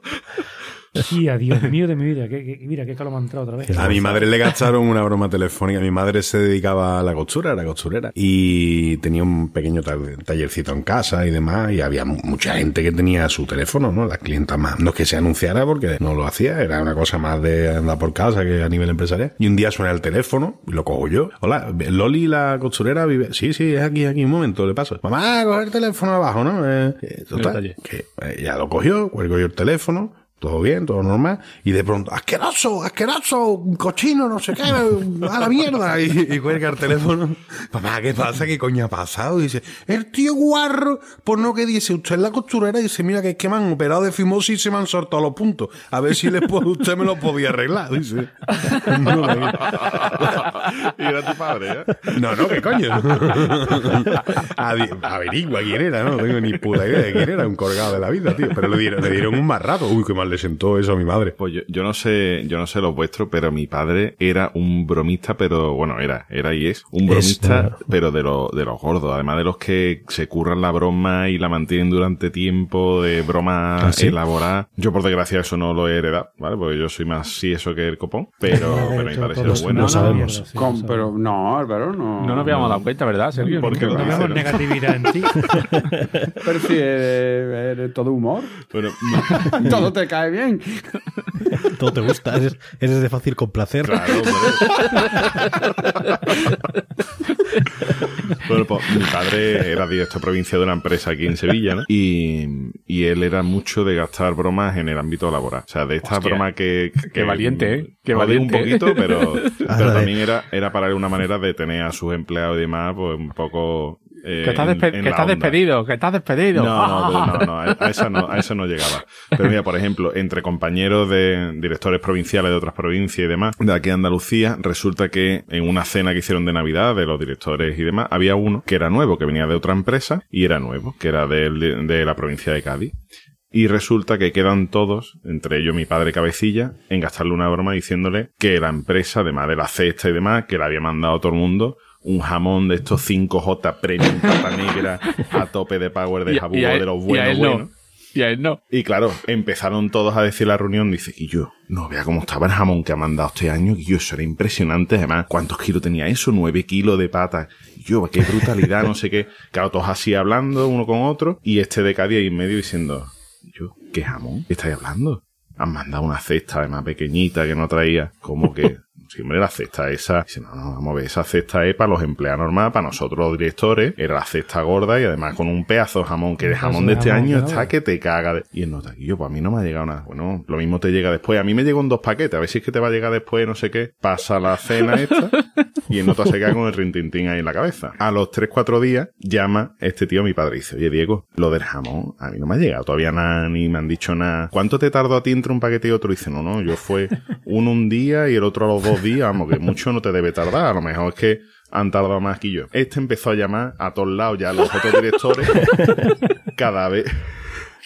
Tía, Dios mío de mi vida. Que, que- mira, qué calor me ha entrado otra vez. A mi madre le gastaron una broma telefónica. Mi madre se dedicaba a la costura, era costurera. Y tenía un pequeño ta- tallercito en casa y demás. Y había mu- mucha gente que tenía su teléfono, ¿no? Las clientas más. No es que se anunciara porque no lo hacía. Era una cosa más de andar por casa que a nivel empresarial. Y un día suena el teléfono y lo cojo yo. Hola, Loli, la costurera, vive. Sí, sí, es aquí, aquí, un momento, le paso. Mamá, coger el teléfono abajo, ¿no? Eh, eh, total, que eh, ya lo cogió, cuelgo yo el teléfono. Todo bien, todo normal, y de pronto, asqueroso, asqueroso, cochino, no sé qué, a la mierda, y, y cuelga el teléfono. Papá, ¿qué pasa? ¿Qué coño ha pasado? Y dice, el tío guarro, pues no que dice, usted es la costurera, y dice, mira que es que me han operado de fimosis y se me han soltado los puntos, a ver si les puedo, usted me lo podía arreglar, dice. No, y era tu padre, ¿eh? no, no, ¿qué coño? Averigua quién era, no tengo ni puta idea de quién era, un colgado de la vida, tío, pero le dieron, le dieron un más rato, uy, qué mal le sentó eso a mi madre. Pues yo, yo no sé, yo no sé los vuestros, pero mi padre era un bromista, pero bueno, era, era y es un bromista, Es, pero de, lo, de los gordos, además de los que se curran la broma y la mantienen durante tiempo, de broma ¿Ah, sí? elaborada. Yo por desgracia eso no lo he heredado, ¿vale? Porque yo soy más sí eso que el copón, pero, pero mi padre era bueno. lo sabemos. Con- pero no, Álvaro, no. No nos habíamos dado cuenta, ¿verdad, Sergio? Porque No ¿no? negatividad en ti. Pero si eres, eres todo humor. Bueno, todo te cae bien. Todo te gusta, eres, eres de fácil complacer. Claro, hombre. bueno, pues mi padre era director provincia de una empresa aquí en Sevilla, ¿no? Y, y él era mucho de gastar bromas en el ámbito laboral. O sea, de esta Hostia, broma que, que... qué valiente, ¿eh? Qué valiente. un poquito, pero, pero Ahora de- también era, era para él una manera de tener a sus empleados y demás, pues un poco... eh, Que estás, en- despe- en que la estás despedido, que estás despedido. No, no, no, no, a, eso no, a eso no llegaba. Pero mira, por ejemplo, entre compañeros de directores provinciales de otras provincias y demás, de aquí a Andalucía, resulta que en una cena que hicieron de Navidad de los directores y demás, había uno que era nuevo, que venía de otra empresa y era nuevo, que era del- de, la provincia de Cádiz. Y resulta que quedan todos, entre ellos mi padre cabecilla, en gastarle una broma diciéndole que la empresa, además de la cesta y demás, que le había mandado a todo el mundo un jamón de estos 5J premium pata negra a tope de power de Y- y él- de los y a buenos no. buenos. Y a él no. Y claro, empezaron todos a decir la reunión, dice, y yo, no vea cómo estaba el jamón que ha mandado este año, y yo, eso era impresionante, además, ¿cuántos kilos tenía eso? Nueve kilos de pata. Y yo, qué brutalidad, no sé qué. Claro, todos así hablando uno con otro, y este de Cádiz ahí en medio diciendo, y yo, ¿qué jamón? ¿Qué estáis hablando? Han mandado una cesta además pequeñita que no traía, como que, siempre la cesta esa. Dice, no, no, vamos a ver, esa cesta es para los empleados normales, para nosotros los directores, era la cesta gorda y además con un pedazo de jamón, que pedazo jamón de este jamón, año está que te caga. de- Y el nota, yo, pues a mí no me ha llegado nada. Bueno, lo mismo te llega después. A mí me llegó en dos paquetes, a ver si es que te va a llegar después, no sé qué. Pasa la cena esta y el nota se queda con el rintintín ahí en la cabeza. A los 3-4 días llama este tío a mi padre y dice, oye Diego, lo del jamón a mí no me ha llegado todavía nada, ni me han dicho nada. ¿Cuánto te tardó a ti entre un paquete y otro? Y dice, no, no, yo fue uno un día y el otro a los dos días, vamos, que mucho no te debe tardar. A lo mejor es que han tardado más que yo. Este empezó a llamar a todos lados ya a los otros directores cada vez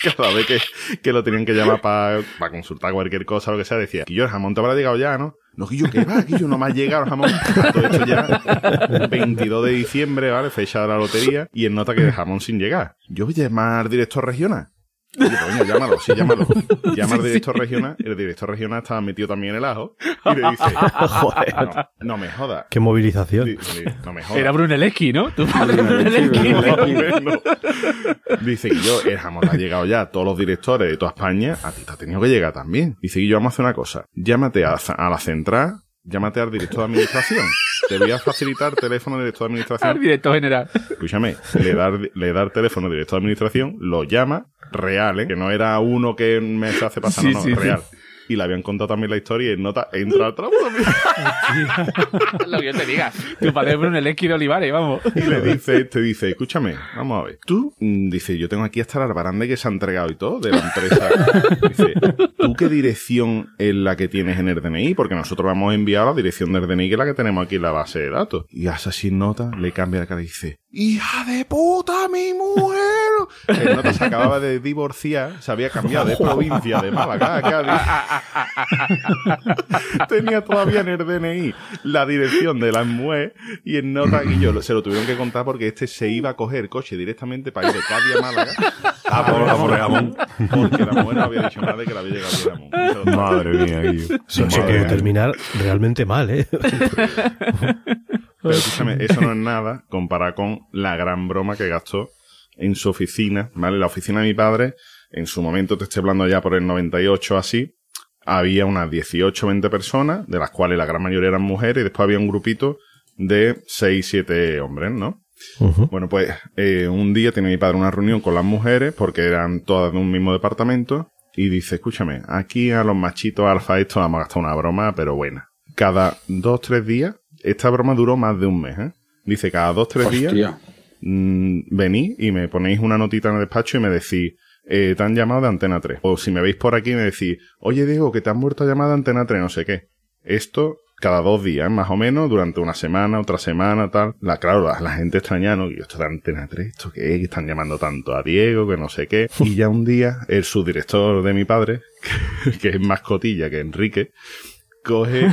cada vez que, que lo tenían que llamar para consultar cualquier cosa lo que sea, decía, Quillo, el jamón te habrá llegado ya, ¿no? No, Quillo, ¿qué va? Quillo, no me ha llegado el jamón. Todo esto ya, 22 de diciembre, ¿vale? Fecha de la lotería, y en nota que el jamón sin llegar. Yo voy a llamar al director regional. Y yo, coño, llámalo, sí, llámalo. Llama al director regional, el director regional estaba metido también en el ajo, y le dice, no, no me jodas. Qué movilización. No me jodas. Era Brunelleschi, ¿no? Tu padre Brunelleschi. No, no. Dice que yo, el jamón ha llegado ya a todos los directores de toda España, a ti te ha tenido que llegar también. Dice que yo vamos a hacer una cosa, llámate a, a la central, llámate al director de administración. Te voy a facilitar teléfono del director de Al administración. director general. Escúchame, le da, le da el teléfono al director de administración, lo llama, real, ¿eh? que no era uno que me se hace pasar, Sí, no, no, sí, sí. real. Y le habían contado también la historia y en nota entra al trapo también. Lo que yo te diga. Tu padre es Brunelleschi de Olivares, vamos. Y le dice, te dice, escúchame, vamos a ver. Tú, mm, dice, yo tengo aquí hasta la baranda que se ha entregado y todo de la empresa. Dice, ¿tú qué dirección es la que tienes en el DNI? Porque nosotros vamos a enviar la dirección del DNI que es la que tenemos aquí en la base de datos. Y hace así nota, le cambia la cara y dice, ¡Hija de puta, mi mujer! El nota se acababa de divorciar, se había cambiado de provincia de Málaga a Cádiz. Tenía todavía en el DNI la dirección de la MUE y en nota y yo se lo tuvieron que contar porque este se iba a coger coche directamente para ir de Cádiz a Málaga a por, a por el jamón porque la mujer no había dicho nada de que le había llegado el se lo- Madre mía, Guillo. Eso, eso puede terminar realmente mal, ¿eh? Pero escúchame, eso no es nada comparado con la gran broma que gastó en su oficina, ¿vale? La oficina de mi padre, en su momento, te estoy hablando ya por el 98 así, había unas 18 o 20 personas, de las cuales la gran mayoría eran mujeres, y después había un grupito de 6, 7 hombres, ¿no? Bueno, pues eh, un día tenía mi padre una reunión con las mujeres, porque eran todas de un mismo departamento, y dice, escúchame, aquí a los machitos alfa estos vamos a gastar una broma, pero buena. Cada dos, tres días, esta broma duró más de un mes, ¿eh? Dice, cada dos, tres días, Hostia. mm, venís y me ponéis una notita en el despacho y me decís, eh, te han llamado de Antena 3. O si me veis por aquí me decís, oye Diego, que te han vuelto a llamar de Antena 3, no sé qué. Esto cada dos días, más o menos, durante una semana, otra semana, tal. La, claro, la, la gente extraña, ¿no? Y esto de Antena 3, ¿esto qué es? Que están llamando tanto a Diego, que no sé qué. Y ya un día, el subdirector de mi padre, que es más cotilla que Enrique, coge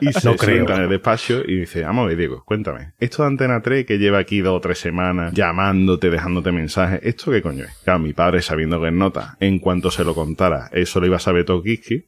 y, y se No creo. en el despacho y dice, vamos a ver, Diego, cuéntame. Esto de Antena 3 que lleva aquí dos o tres semanas llamándote, dejándote mensajes, ¿esto qué coño es? Claro, mi padre sabiendo que es nota, en cuanto se lo contara, eso lo iba a saber Tokiski,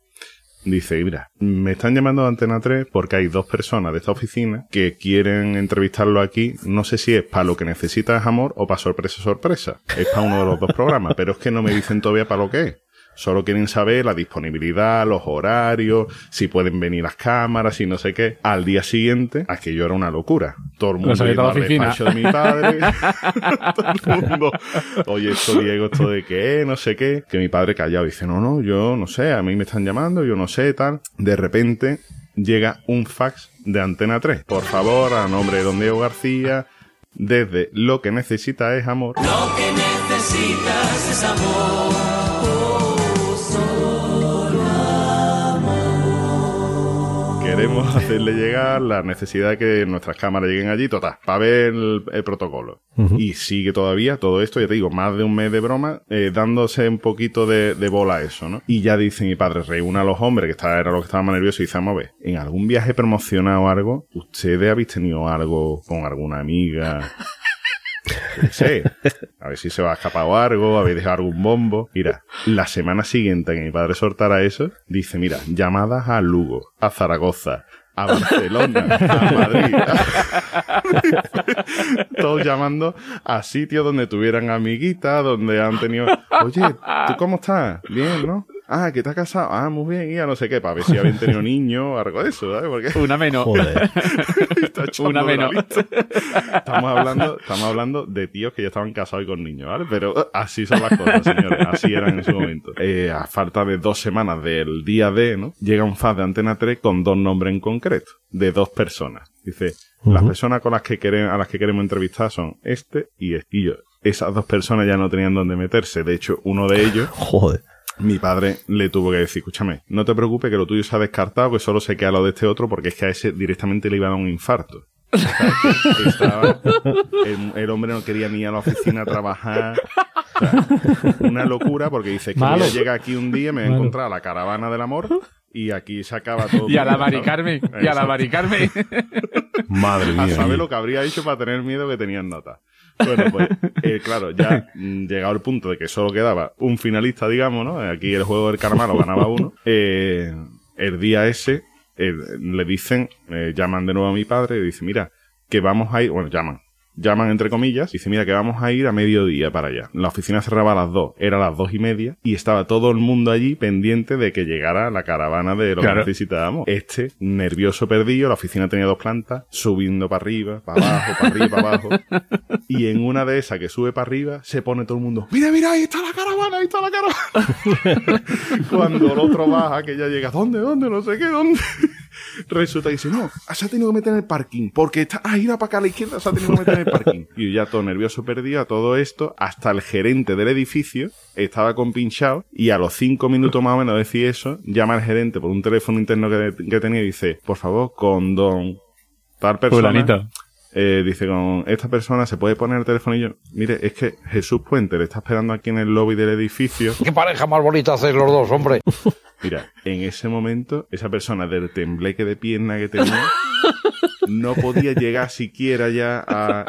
Dice, mira, me están llamando de Antena 3 porque hay dos personas de esta oficina que quieren entrevistarlo aquí. No sé si es para lo que necesitas amor o para sorpresa, sorpresa. Es para uno de los dos programas, pero es que no me dicen todavía para lo que es. Solo quieren saber la disponibilidad, los horarios, si pueden venir las cámaras y no sé qué. Al día siguiente, aquello era una locura. Todo el mundo iba la al oficina. despacho de mi padre. Todo el mundo, oye, esto Diego, esto de qué, no sé qué. Que mi padre callado dice, no, no, yo no sé, a mí me están llamando, yo no sé, tal. De repente llega un fax de Antena 3. Por favor, a nombre de don Diego García, desde lo que necesita es amor. Lo que necesitas es amor. Queremos hacerle llegar la necesidad de que nuestras cámaras lleguen allí, total, para ver el, el protocolo. Y sigue todavía todo esto, ya te digo, más de un mes de broma, eh, dándose un poquito de, de bola a eso, ¿no? Y ya dice mi padre, reúna a los hombres, que estaba, era lo que estaba más nervioso, y dice, vamos a ver, en algún viaje promocionado o algo, ¿ustedes habéis tenido algo con alguna amiga? Sé, a ver si se va a escapar o algo, habéis dejado algún bombo. Mira, la semana siguiente que mi padre soltara eso, dice, mira, llamadas a Lugo, a Zaragoza, a Barcelona, a Madrid. Todos llamando a sitios donde tuvieran amiguitas, donde han tenido, oye, ¿tú cómo estás? Bien, ¿no? Ah, que te has casado. Ah, muy bien, y a no sé qué, para ver si habían tenido niños o algo de eso, ¿sabes? Porque Una menos. Joder. Una menos. Estamos hablando, estamos hablando de tíos que ya estaban casados y con niños, ¿vale? Pero eh, así son las cosas, señores. Así eran en su momento. Eh, a falta de dos semanas del día D, ¿no? Llega un FAS de Antena 3 con dos nombres en concreto, de dos personas. Dice, las personas con las que queremos, a las que queremos entrevistar son este y este. Y yo, esas dos personas ya no tenían dónde meterse. De hecho, uno de ellos Joder. Mi padre le tuvo que decir, escúchame, no te preocupes que lo tuyo se ha descartado, que solo se queda lo de este otro, porque es que a ese directamente le iba a dar un infarto. O sea, que estaba- el, el hombre no quería ni ir a la oficina a trabajar. O sea, una locura porque dice que Malo. a llegar aquí un día, me voy a encontrar a la caravana del amor y aquí se acaba todo. Y a la ¿sabes? Mari Carmen. Y a la Exacto. Mari Carmen. Madre A mía. saber mía. lo que habría hecho para tener miedo que tenían nota. Bueno, pues, eh, claro, ya mm, llegado el punto de que solo quedaba un finalista, digamos, ¿no? Aquí el juego del karma lo ganaba uno. Eh, el día ese, eh, le dicen, eh, llaman de nuevo a mi padre y dice, mira, que vamos a ir, bueno, llaman, llaman entre comillas, dice, mira, que vamos a ir a mediodía para allá. La oficina cerraba a las dos, era a las dos y media, y estaba todo el mundo allí pendiente de que llegara la caravana de lo Claro. que necesitábamos. Este, nervioso perdido, la oficina tenía dos plantas, subiendo para arriba, para abajo, para arriba, para abajo. Y en una de esas que sube para arriba, se pone todo el mundo, mira, mira, ahí está la caravana, ahí está la caravana. Cuando el otro baja, que ya llega, ¿dónde, dónde? No sé qué, ¿dónde? Resulta que dice, no, se ha tenido que meter en el parking, porque está, ah, ir para acá a la izquierda, se ha tenido que meter en el parking. Y yo ya todo nervioso perdido a todo esto, hasta el gerente del edificio estaba compinchado, y a los cinco minutos más o menos de decir eso, llama al gerente por un teléfono interno que, que tenía y dice, por favor, con don tal persona. Eh, dice, con esta persona se puede poner el teléfono y yo, mire, es que Jesús Puente le está esperando aquí en el lobby del edificio. ¿Qué pareja más bonita hacéis los dos, hombre? Mira, en ese momento, esa persona del tembleque de pierna que tenía, no podía llegar siquiera ya a,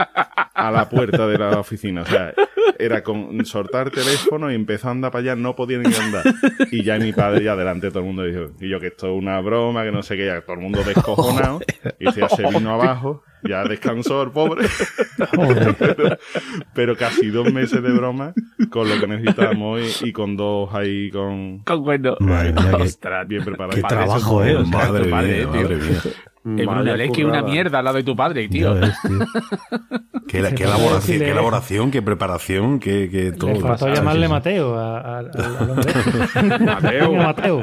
a la puerta de la oficina. O sea, era con soltar teléfono y empezó a andar para allá, no podía ni andar. Y ya mi padre ya delante de todo el mundo dijo, y yo que esto es una broma, que no sé qué, ya todo el mundo descojonado. Y ya se vino abajo, ya descansó el pobre. pero, pero casi dos meses de broma con lo que necesitábamos y, y con dos ahí con... Con bueno. Madre mía, Ostras, bien preparado. Qué Padre, trabajo, eso- eh. Madre Madre, mía, tío. madre mía. Eh, bueno, una ley que una mierda al lado de tu padre, tío. Ves, tío. Qué, qué elaboración, qué decirle- elaboración, qué preparación, qué, qué todo. Le faltó Sí, llamarle. Mateo a- a- al- hombre. Mateo. Mateo.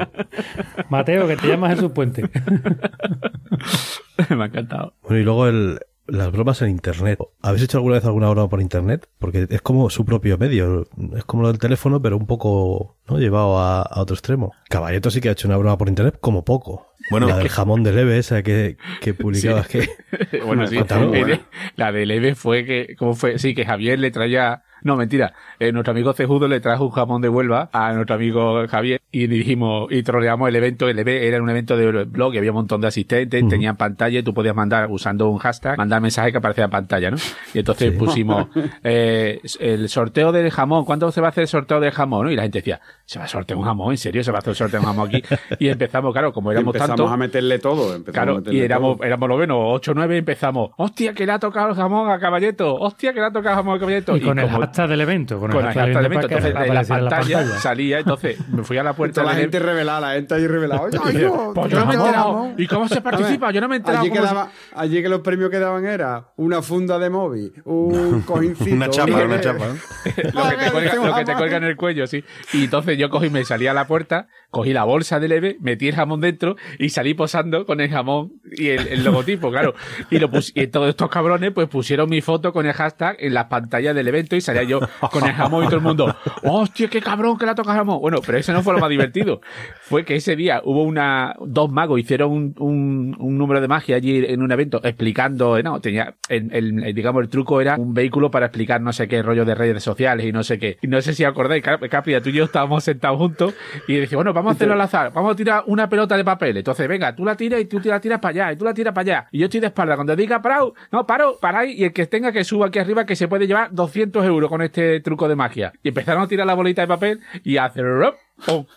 Mateo, que te llamas Jesús Puente. Me ha encantado. Bueno, y luego el, las bromas en internet. ¿Habéis hecho alguna vez alguna broma por internet? Porque es como su propio medio. Es como lo del teléfono, pero un poco ¿no? llevado a, a otro extremo. Caballeto sí que ha hecho una broma por internet, como poco. Bueno, la del que- jamón de leve, esa que, que publicabas que. bueno, sí. Cuéntalo. Eh, La de Leve fue que, ¿cómo fue? Sí, que Javier le traía, no, mentira, eh, nuestro amigo Cejudo le trajo un jamón de Huelva a nuestro amigo Javier y dijimos, y troleamos el evento, el era un evento de blog y había un montón de asistentes, tenían pantalla y tú podías mandar usando un hashtag, mandar mensaje que aparecía en pantalla, ¿no? Y entonces Sí. pusimos, eh, el sorteo del jamón, ¿cuándo se va a hacer el sorteo del jamón? no? Y la gente decía, ¿se va a sortear un jamón? ¿En serio se va a hacer el sorteo de un jamón aquí? Y empezamos, claro, como éramos empezamos tantos, a meterle todo. empezamos a Claro, meterle y éramos, todo. éramos lo menos 8 o 9 empezamos. ¡Hostia, que le ha tocado el jamón a Caballeto! ¡Hostia, que le ha tocado el jamón a Caballeto! Y con el hashtag del evento. Con, con el hashtag del evento. Entonces, en la pantalla, salía, entonces me fui a la puerta Toda la gente revelada, la gente ahí revelada. Oye, pues yo no me he enterado. ¿Y cómo se participa? Ver, Yo no me he enterado. Allí que, cómo se- daba- allí que los premios que daban era una funda de móvil, un cojincito. Una chapa, un- una chapa. lo, que te cuelga, lo que te cuelga en el cuello, sí. Y entonces yo cogí, me salí a la puerta, cogí la bolsa de leve, metí el jamón dentro y salí posando con el jamón y el, el logotipo, claro. Y, lo pus- y todos estos cabrones pues pusieron mi foto con el hashtag en las pantallas del evento y salía yo con el jamón y todo el mundo, hostia, qué cabrón que le ha tocado jamón. Bueno, pero eso no fue lo más divertido. Fue que ese día hubo una, dos magos hicieron un, un, número de magia allí en un evento explicando, eh, no, tenía, el, el- digamos, el truco era un vehículo para explicar no sé qué rollo de redes sociales y no sé qué. Y no sé si acordáis, Cap- Capri, tú y yo estábamos sentados juntos y decía, bueno, vamos a hacerlo al azar, vamos a tirar una pelota de papel. Entonces, venga, tú la tiras y tú la tiras para allá, y tú la tiras para allá. Y yo estoy de espalda. Cuando diga parado, no, paro, paráis, y el que tenga que suba aquí arriba que se puede llevar 200 euros con este truco de magia. Y empezaron a tirar la bolita de papel y hacer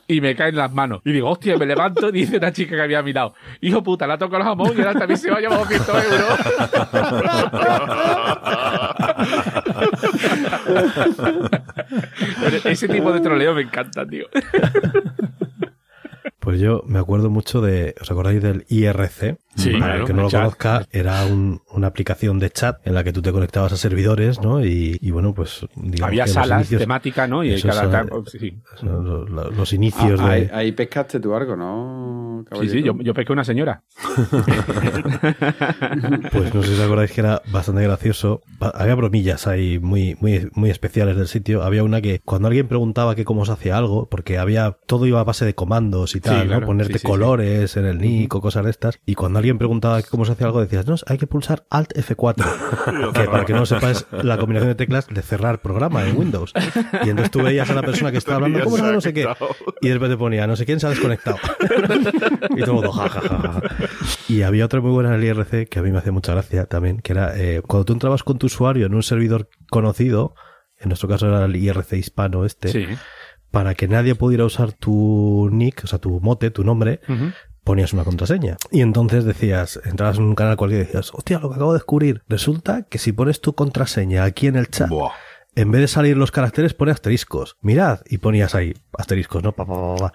y me caen las manos. Y digo, hostia, me levanto y dice una chica que había mirado, hijo puta, la toco el jamón y ahora también se va a llevar 200 euros. Pero ese tipo de troleo me encanta, tío. Pues yo me acuerdo mucho de. ¿Os acordáis del IRC? Sí, Para claro, el que no lo chat. conozca, era un- una aplicación de chat en la que tú te conectabas a servidores, ¿no? Y, y bueno, pues. digamos Había que salas inicios- temáticas, ¿no? Y cada tal- eh, sí. los, los- los inicios Ah, de. ahí, ahí pescaste tú algo, ¿no? Sí, sí, yo, yo pesqué una señora. Pues no sé si os acordáis que era bastante gracioso. Había bromillas ahí muy, muy, muy especiales del sitio. Había una que cuando alguien preguntaba que cómo se hacía algo, porque había todo iba a base de comandos y tal, ¿no? claro. Ponerte Sí, sí, colores en el nick o cosas de estas. Y cuando alguien preguntaba que cómo se hacía algo, decías, no, hay que pulsar Alt F4. que para que no sepas la combinación de teclas de cerrar programa en Windows. Y entonces tú veías a la persona que estaba hablando, ¿cómo se hace no sé qué? Y después te ponía, no sé quién se ha desconectado. y todo el mundo, ja, ja, ja, ja. Y había otra muy buena en el IRC que a mí me hacía mucha gracia también, que era eh, cuando tú entrabas con tu usuario en un servidor conocido, en nuestro caso era el IRC hispano este, Sí. para que nadie pudiera usar tu nick, o sea, tu mote, tu nombre, ponías una contraseña. Y entonces decías, entrabas en un canal cualquiera y decías, hostia, lo que acabo de descubrir. Resulta que si pones tu contraseña aquí en el chat, Buah. en vez de salir los caracteres, pone asteriscos. Mirad, y ponías ahí asteriscos, ¿no? Pa, pa, pa, pa.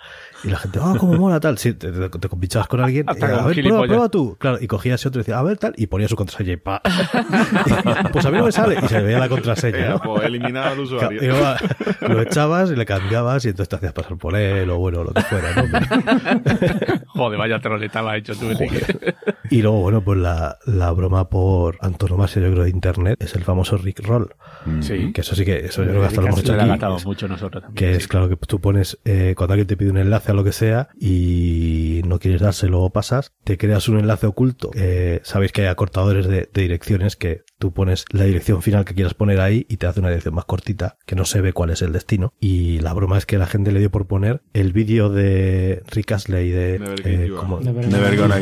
Y la gente, ah, cómo mola tal. Sí, te, te, te compichabas con alguien. Como a ver, prueba, prueba tú. Claro, y cogías ese otro y decía, a ver tal, y ponía su contraseña y pa. pues a mí no me sale. Y se le veía la contraseña, ¿no? Pues eliminar al usuario. Y lo echabas y le cambiabas y entonces te hacías pasar por él o bueno, lo que fuera, ¿no? Joder, vaya troleta me has hecho tú. Y luego, bueno, pues la, la broma por antonomasia, yo creo, de internet es el famoso Rick Roll. Sí. Que eso sí que, eso yo creo que hasta lo hemos hecho la aquí. gastamos mucho nosotros también. Que es sí. claro que tú pones, eh, cuando alguien te pide un enlace a lo que sea y no quieres dárselo o pasas, te creas un enlace oculto. Eh, Sabéis que hay acortadores de, de direcciones que tú pones la dirección final que quieras poner ahí y te hace una dirección más cortita que no se ve cuál es el destino. Y la broma es que la gente le dio por poner el vídeo de Rick Astley de, Never eh, como-. Never gonna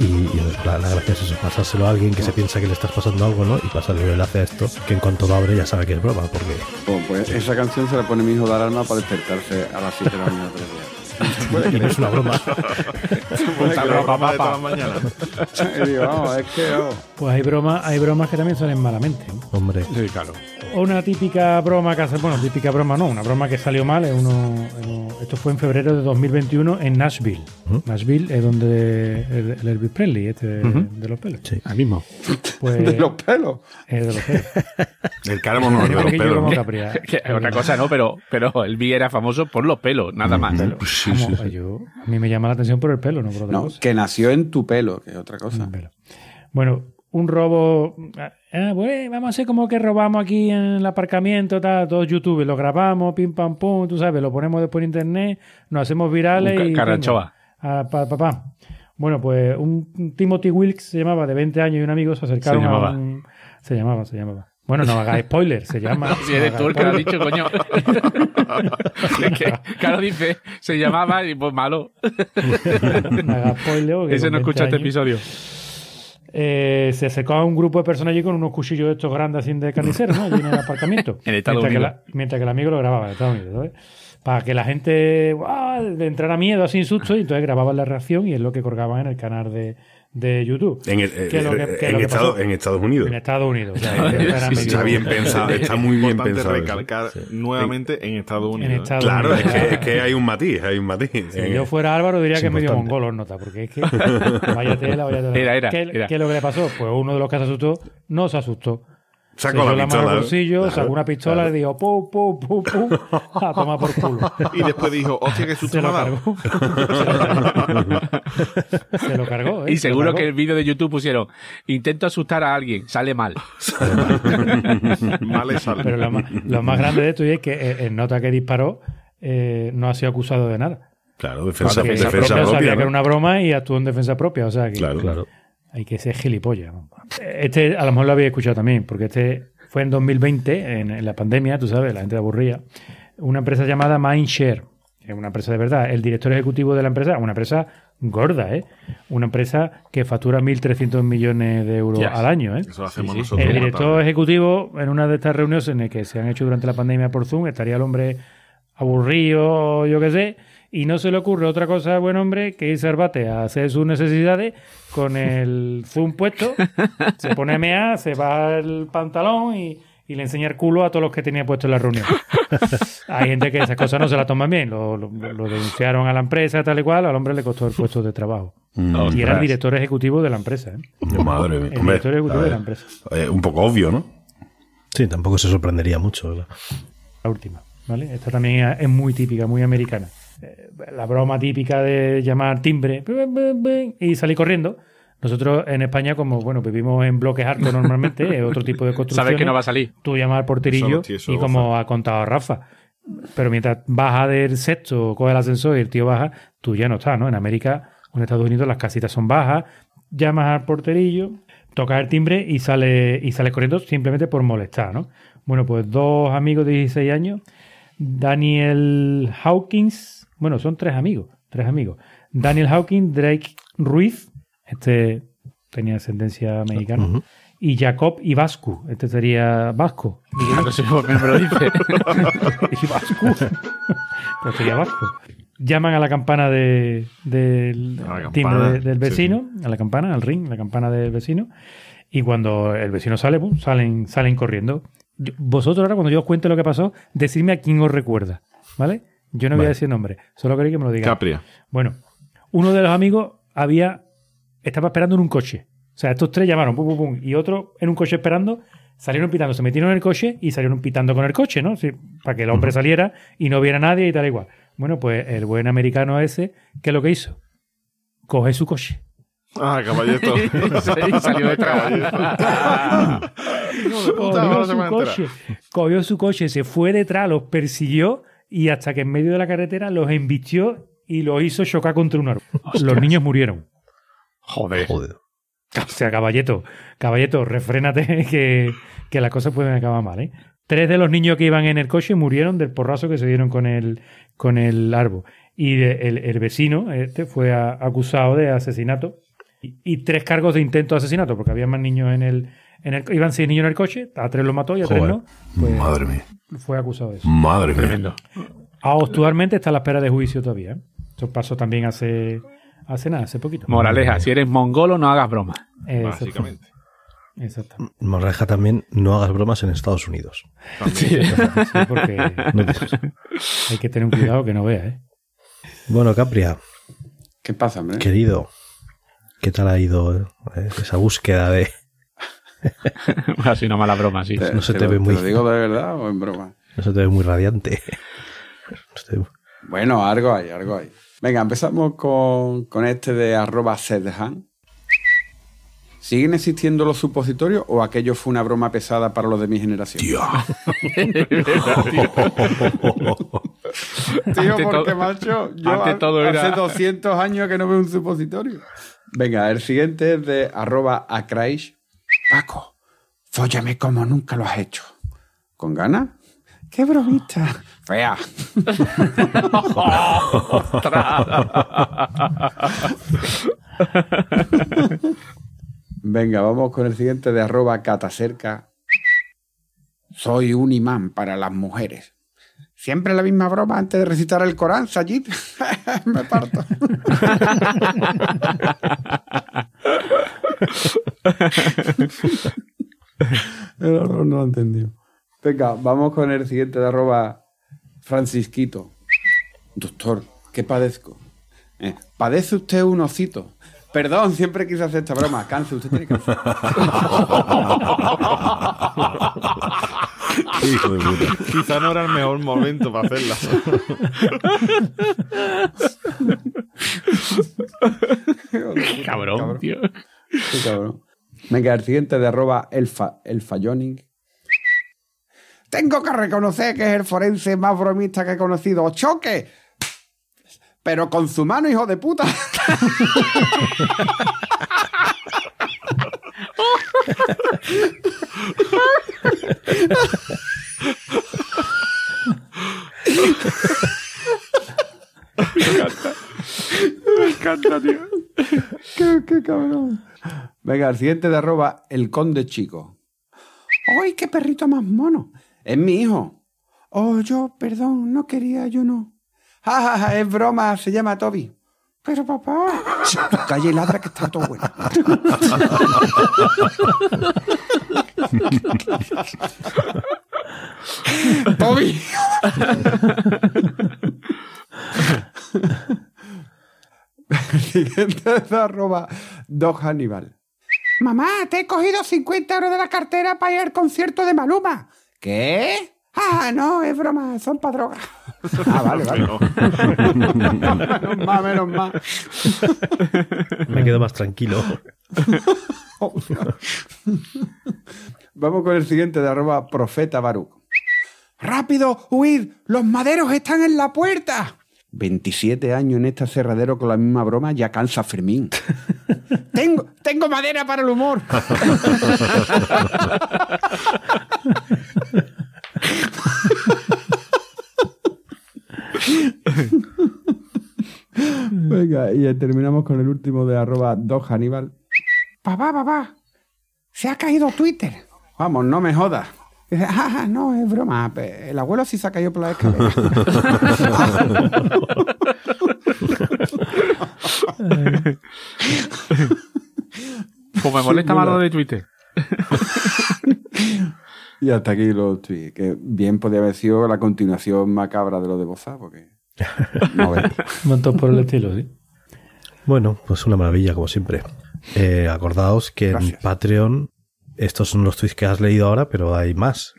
y, la, la gracia es eso, pasárselo a alguien que se piensa que le estás pasando algo, ¿no? Y pasarle el enlace a esto, que en cuanto lo abre ya sabe que es broma, porque Pues, pues esa canción se la pone mi hijo de alarma para despertarse a las 7 de la mañana todos los días. Y no es una broma. Puede que la broma, de todas las mañanas. Y digo, vamos, es que... oh, Pues hay bromas, hay bromas que también salen malamente. ¿no? Hombre, Sí, claro. Una típica broma que hace, bueno, típica broma no, una broma que salió mal es uno, uno- esto fue en febrero de 2021 en Nashville. Nashville es donde el, el Elvis Presley, este de- de los pelos. Sí. Al mismo. Pues, de los pelos. es de los pelos. El cáramo no, de los pelos. como ¿no? Capria. Que es otra cosa, ¿no? Pero, pero el B era famoso por los pelos, nada más. Sí, Vamos, sí, sí. yo- a mí me llama la atención por el pelo, no por otra No, cosa. que nació en tu pelo, que es otra cosa. Bueno, un robo. ah, bueno, vamos a hacer como que robamos aquí en el aparcamiento, tal, todos YouTube, lo grabamos, pim pam pum, tú sabes, lo ponemos después en internet, nos hacemos virales Un y. ca- carranchoa. venga, a pa- pa-. Bueno, pues un Timothy Wilkes se llamaba, de 20 años, y un amigo se acercaron Se llamaba. a un. Se llamaba, se llamaba. Bueno, no haga spoiler, se llama. Si eres tú el que lo has spoiler. dicho, coño. es que, claro, dice, se llamaba y pues malo. No haga spoiler, Ese no 20 escucha este episodio. eh, se acercó a un grupo de personas allí con unos cuchillos estos grandes así de carnicero, ¿no? Allí en el aparcamiento. En Estados mientras Unidos. Que la- mientras que el amigo lo grababa en Estados Unidos, ¿sabes? Para que la gente ¡guau! le entrara miedo, así susto, y entonces grababan la reacción y es lo que colgaban en el canal de, de YouTube. En, el- eh, Que lo que- eh, que en lo que Estados- pasó- en Estados Unidos. En Estados Unidos. o sea, era Sí, medio- está bien pensado, está muy bien pensado. recalcar nuevamente en Estados Unidos. ¿eh? Estados Claro, es que, es que hay un matiz, hay un matiz. Si En- yo fuera Álvaro diría es que es medio mongolo, nota, porque es que vaya tela, vaya tela. Era, era, ¿Qué, era. qué es lo que le pasó? Pues uno de los que se asustó no se asustó. Echó la la mano al pistola. bolsillo, Claro, sacó una pistola claro. y dijo pu, pu, pu, pu, a tomar por culo. Y después dijo, hostia, qué susto Se me lo ha dado. cargó. se lo cargó, ¿eh? Y seguro cargó. que el vídeo de YouTube pusieron, intento asustar a alguien, sale mal. Mal le sale. Pero lo más, lo más grande de esto es que eh, el nota que disparó eh, no ha sido acusado de nada. Claro, defensa, defensa propia, propia. sabía ¿no? que era una broma y actuó en defensa propia. O sea que Claro, claro. Hay que ser gilipollas. Este a lo mejor lo habéis escuchado también, porque este fue en 2020, en, en la pandemia, tú sabes, la gente aburría. Una empresa llamada Mindshare, que es una empresa de verdad. El director ejecutivo de la empresa, una empresa gorda, ¿eh? Una empresa que factura 1.300 millones de euros Yes. al año, ¿eh? Eso lo hacemos Sí, sí. nosotros. El director ejecutivo, en una de estas reuniones en que se han hecho durante la pandemia por Zoom, estaría el hombre aburrido, yo qué sé, y no se le ocurre otra cosa, buen hombre, que irse al bate a hacer sus necesidades con el Zoom puesto, se pone a mear, se va el pantalón y, y le enseña el culo a todos los que tenía puesto en la reunión. Hay gente que esas cosas no se las toman bien, lo, lo- lo denunciaron a la empresa, tal y cual, al hombre le costó el puesto de trabajo. Y era el director ejecutivo de la empresa, ¿eh? Mm, Madre mía. El Hombre, director ejecutivo a de la empresa. eh, un poco obvio, ¿no? Sí, tampoco se sorprendería mucho. ¿verdad? la última, ¿vale? Esta también es muy típica, muy americana. Eh, La broma típica de llamar timbre y salir corriendo. Nosotros en España, como bueno, vivimos en bloques altos normalmente, es otro tipo de construcción. Sabes que no va a salir. Tú llamas al Eso porterillo los tíos, eso y como ha contado Rafa. Pero mientras baja del sexto, coge el ascensor y el tío baja, tú ya no estás, ¿no? En América o en Estados Unidos las casitas son bajas, llamas al porterillo, tocas el timbre y sale y sales corriendo simplemente por molestar, ¿no? Bueno, pues dos amigos de 16 años, Daniel Hawkins, bueno, son tres amigos, tres amigos. Daniel Hawkins, Drake Ruiz, este tenía ascendencia mexicana, Ujú. y Jacob Ibascu, este sería vasco. No sé por qué me lo dice. y vasco. pues sería vasco. Llaman a la campana de, del campana, timbre de- del sí, vecino, a la campana, al ring, a la campana del vecino. Y cuando el vecino sale, salen, salen corriendo. Vosotros ahora, cuando yo os cuente lo que pasó, decidme a quién os recuerda. ¿Vale? Yo no voy a decir nombre, solo queréis que me lo digáis. Capria. Bueno, uno de los amigos había estaba esperando en un coche. O sea, estos tres llamaron, pum, pum, pum, y otro en un coche esperando, salieron pitando, se metieron en el coche y salieron pitando con el coche, ¿no? Sí, para que el hombre saliera y no viera a nadie y tal igual. Bueno, pues el buen americano ese, ¿qué es lo que hizo? Coge su coche. Ah, caballito. Y salió de cogió su coche, se fue detrás, los persiguió y hasta que en medio de la carretera los embistió y los hizo chocar contra un árbol. Los niños murieron. Joder. Joder. O sea, caballeto, caballeto, refrénate que, que las cosas pueden acabar mal, ¿eh? Tres de los niños que iban en el coche murieron del porrazo que se dieron con el, con el árbol. Y de- el, el vecino, este, fue a- acusado de asesinato y, y tres cargos de intento de asesinato, porque había más niños en el, en el... Iban seis niños en el coche, a tres los mató y a tres no. Pues Madre mía. Fue acusado de eso. Madre mía. Tremendo. Actualmente está a la espera de juicio todavía. ¿eh? Eso pasó también hace, hace nada, hace poquito. Moraleja, si eres mongolo, no hagas broma. Exacto. Básicamente. Exacto. Moraleja también, no hagas bromas en Estados Unidos. Sí, porque No te- hay que tener un cuidado que no vea, ¿eh? Bueno, Capria, ¿Qué pasa, hombre? querido, ¿qué tal ha ido eh, esa búsqueda de... Así una mala broma, sí. Te- no se te lo- ve muy- lo digo de verdad o en broma? No se te ve muy radiante. No se te ve- Bueno, algo hay, algo hay. Venga, empezamos con, con este de arroba sedhan. ¿Siguen existiendo los supositorios o aquello fue una broma pesada para los de mi generación? Tío, Ante porque todo- macho, yo ante ha- todo hace era- 200 años que no veo un supositorio. Venga, el siguiente es de arroba acraish. Paco, fóllame como nunca lo has hecho. ¿Con ganas? ¡Qué bromista! Fea. Venga, vamos con el siguiente de arroba catacerca. Soy un imán para las mujeres. Siempre la misma broma antes de recitar el Corán, Sayid. Me parto. El horror no lo ha entendido. Venga, vamos con el siguiente de arroba Francisquito. Doctor, ¿qué padezco? Eh, ¿Padece usted un osito? Perdón, siempre quise hacer esta broma. Cáncer, usted tiene cáncer. Hijo de puta. Quizá no era el mejor momento para hacerla. Cabrón, tío. Qué cabrón. Venga, el siguiente de arroba elfa, elfayoning. Tengo que reconocer que es el forense más bromista que he conocido. ¡Choque! Pero con su mano, hijo de puta. Me encanta, tío. qué, qué cabrón. Venga, el siguiente de arroba el conde chico. ¡Ay, qué perrito más mono! Es mi hijo. Oh, yo, perdón, no quería, yo no. Ja, ja, ja, es broma, se llama Toby. Pero papá, y ladra que está todo bueno. Toby. El siguiente es de arroba Dog Hannibal. Mamá, te he cogido 50 euros de la cartera para ir al concierto de Maluma. ¿Qué? Ah, no, es broma, son para drogas. Ah, vale, vale. menos mal, menos mal. Me quedo más tranquilo. Vamos con el siguiente de arroba profeta Baruch. ¡Rápido, huid! ¡Los maderos están en la puerta! 27 años en este aserradero con la misma broma ya cansa Fermín. tengo, tengo madera para el humor. Venga, y terminamos con el último de arroba Hannibal. Papá, papá, se ha caído Twitter. Vamos, no me jodas. Dice, ah, ah, no, es broma. pe- El abuelo sí se ha caído por la escalera. Pues me molesta más lo de Twitter. y hasta aquí los tweets. Que bien podría haber sido la continuación macabra de lo de Boza, porque. No montón por el estilo, ¿sí? Bueno, pues una maravilla, como siempre. Eh, acordaos que Gracias. en Patreon, estos son los tweets que has leído ahora, pero hay más.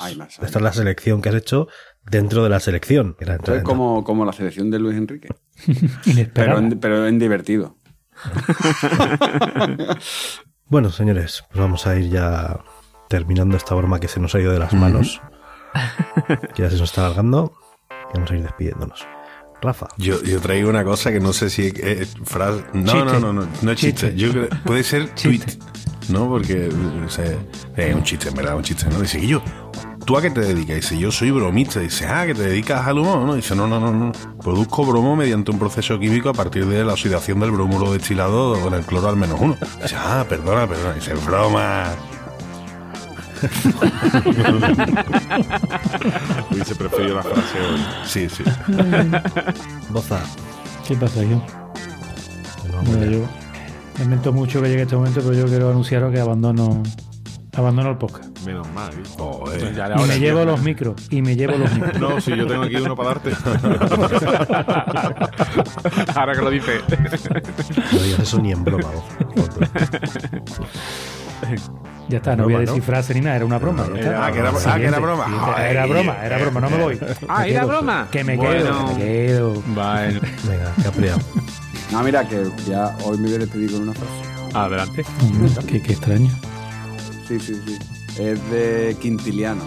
Hay más, hay Esta es la selección que has hecho dentro de la selección. era es como, como la selección de Luis Enrique. Pero en, pero en divertido. Bueno, señores, pues vamos a ir ya terminando esta broma que se nos ha ido de las manos. que ya se nos está alargando. Y vamos a ir despidiéndonos. Rafa. Yo, yo traigo una cosa que no sé si es, es frase. No, no, no, no, no es chiste. Chiste. Yo creo- puede ser tweet, Chiste. ¿No? Porque o sea, es un chiste, en verdad, un chiste, ¿no? Dice, yo, ¿tú a qué te dedicas? Dice, yo soy bromista. Dice, ah, que te dedicas al humor, ¿no? Dice, no, no, no, no. Produzco bromo mediante un proceso químico a partir de la oxidación del bromuro destilado con el cloro al menos uno. Dice, ah, perdona, perdona. Dice, broma. Hubiese preferido la frase hoy. Sí, sí. Boza. ¿Qué pasa, yo? No, yo lamento mucho que llegue este momento, pero yo quiero anunciaros que abandono, abandono el podcast. Menos mal. ¿eh? Ya Y ahora, me llevo ¿no? los micros. Y me llevo los micros. No, si yo tengo aquí uno para darte. Ahora que lo dice. no digas eso ni en broma. vos. Ya está, no voy a decir frase ni nada, era una broma. Ah, que era- ah, que era Siguiente, broma. Joder. Era broma, era broma, no me voy. Ah, Me ¿era quedo. broma? Que me Bueno. quedo, que me quedo. Bueno, Venga, que ha priado. No, mira, que ya hoy me voy a despedir con una frase. adelante. Mm, Qué, qué extraño. Sí, sí, sí. Es de Quintiliano.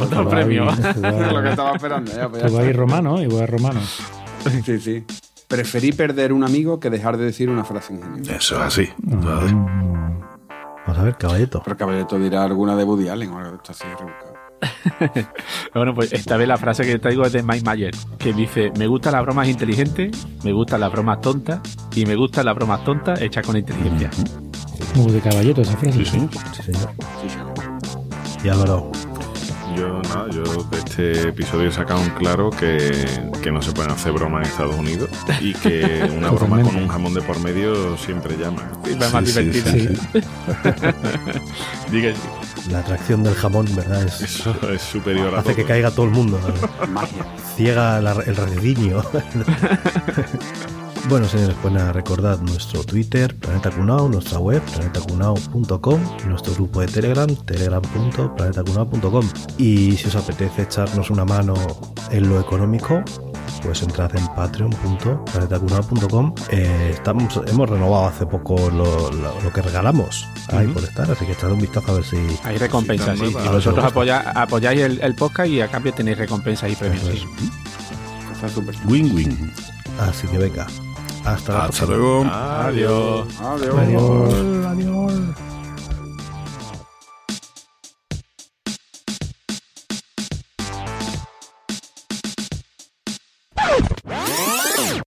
Otro Guay, premio. guay. Lo que estaba esperando. Ya, pues ya Pues va a ir está. romano, igual es romano. Sí, sí. Preferí perder un amigo que dejar de decir una frase ingeniosa. Eso es así. Joder. Vamos a ver, caballeto. Pero Caballero dirá alguna de Woody Allen o algo de esto así rebuscado. Bueno, pues esta vez la frase que traigo es de Mike Mayer, que dice, me gustan las bromas inteligentes, me gustan las bromas tontas y me gustan las bromas tontas hechas con inteligencia. Como de caballito esa frase. Sí, señor. Sí, señor. Y Álvaro, Yo, nada, yo de este episodio he sacado un claro que, que no se pueden hacer bromas en Estados Unidos y que una broma con un jamón de por medio siempre llama. Es más Sí, sí, divertida. sí, Diga sí. la atracción del jamón, ¿verdad? Es, Eso es superior a hace que caiga todo el mundo. Ciega la- el rediño. Bueno, señores, pues nada, recordad nuestro Twitter, Planeta Cunao, nuestra web, planetacunao.com, nuestro grupo de Telegram, telegram.planetacunao.com. Y si os apetece echarnos una mano en lo económico, pues entrad en patreon.planetacunao.com. Eh, estamos, hemos renovado hace poco lo, lo- lo que regalamos ahí por estar, así que echad un vistazo a ver si... Hay recompensas, sí. Y vosotros apoya- apoyáis el, el podcast y a cambio tenéis recompensas y premios. Win-win. Así que venga, hasta la Hasta próxima. luego. Adiós. Adiós. Adiós. Adiós.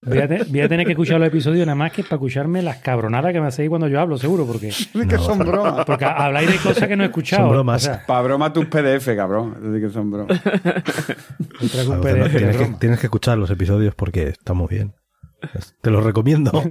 Voy a, te- voy a tener que escuchar los episodios nada más que para escucharme las cabronadas que me hacéis cuando yo hablo, seguro, porque, que son bromas. porque habláis de cosas que no he escuchado. Son bromas. O sea, Para broma tus PDF, cabrón. Que son bromas. tienes que escuchar los episodios porque está muy bien. Te los recomiendo.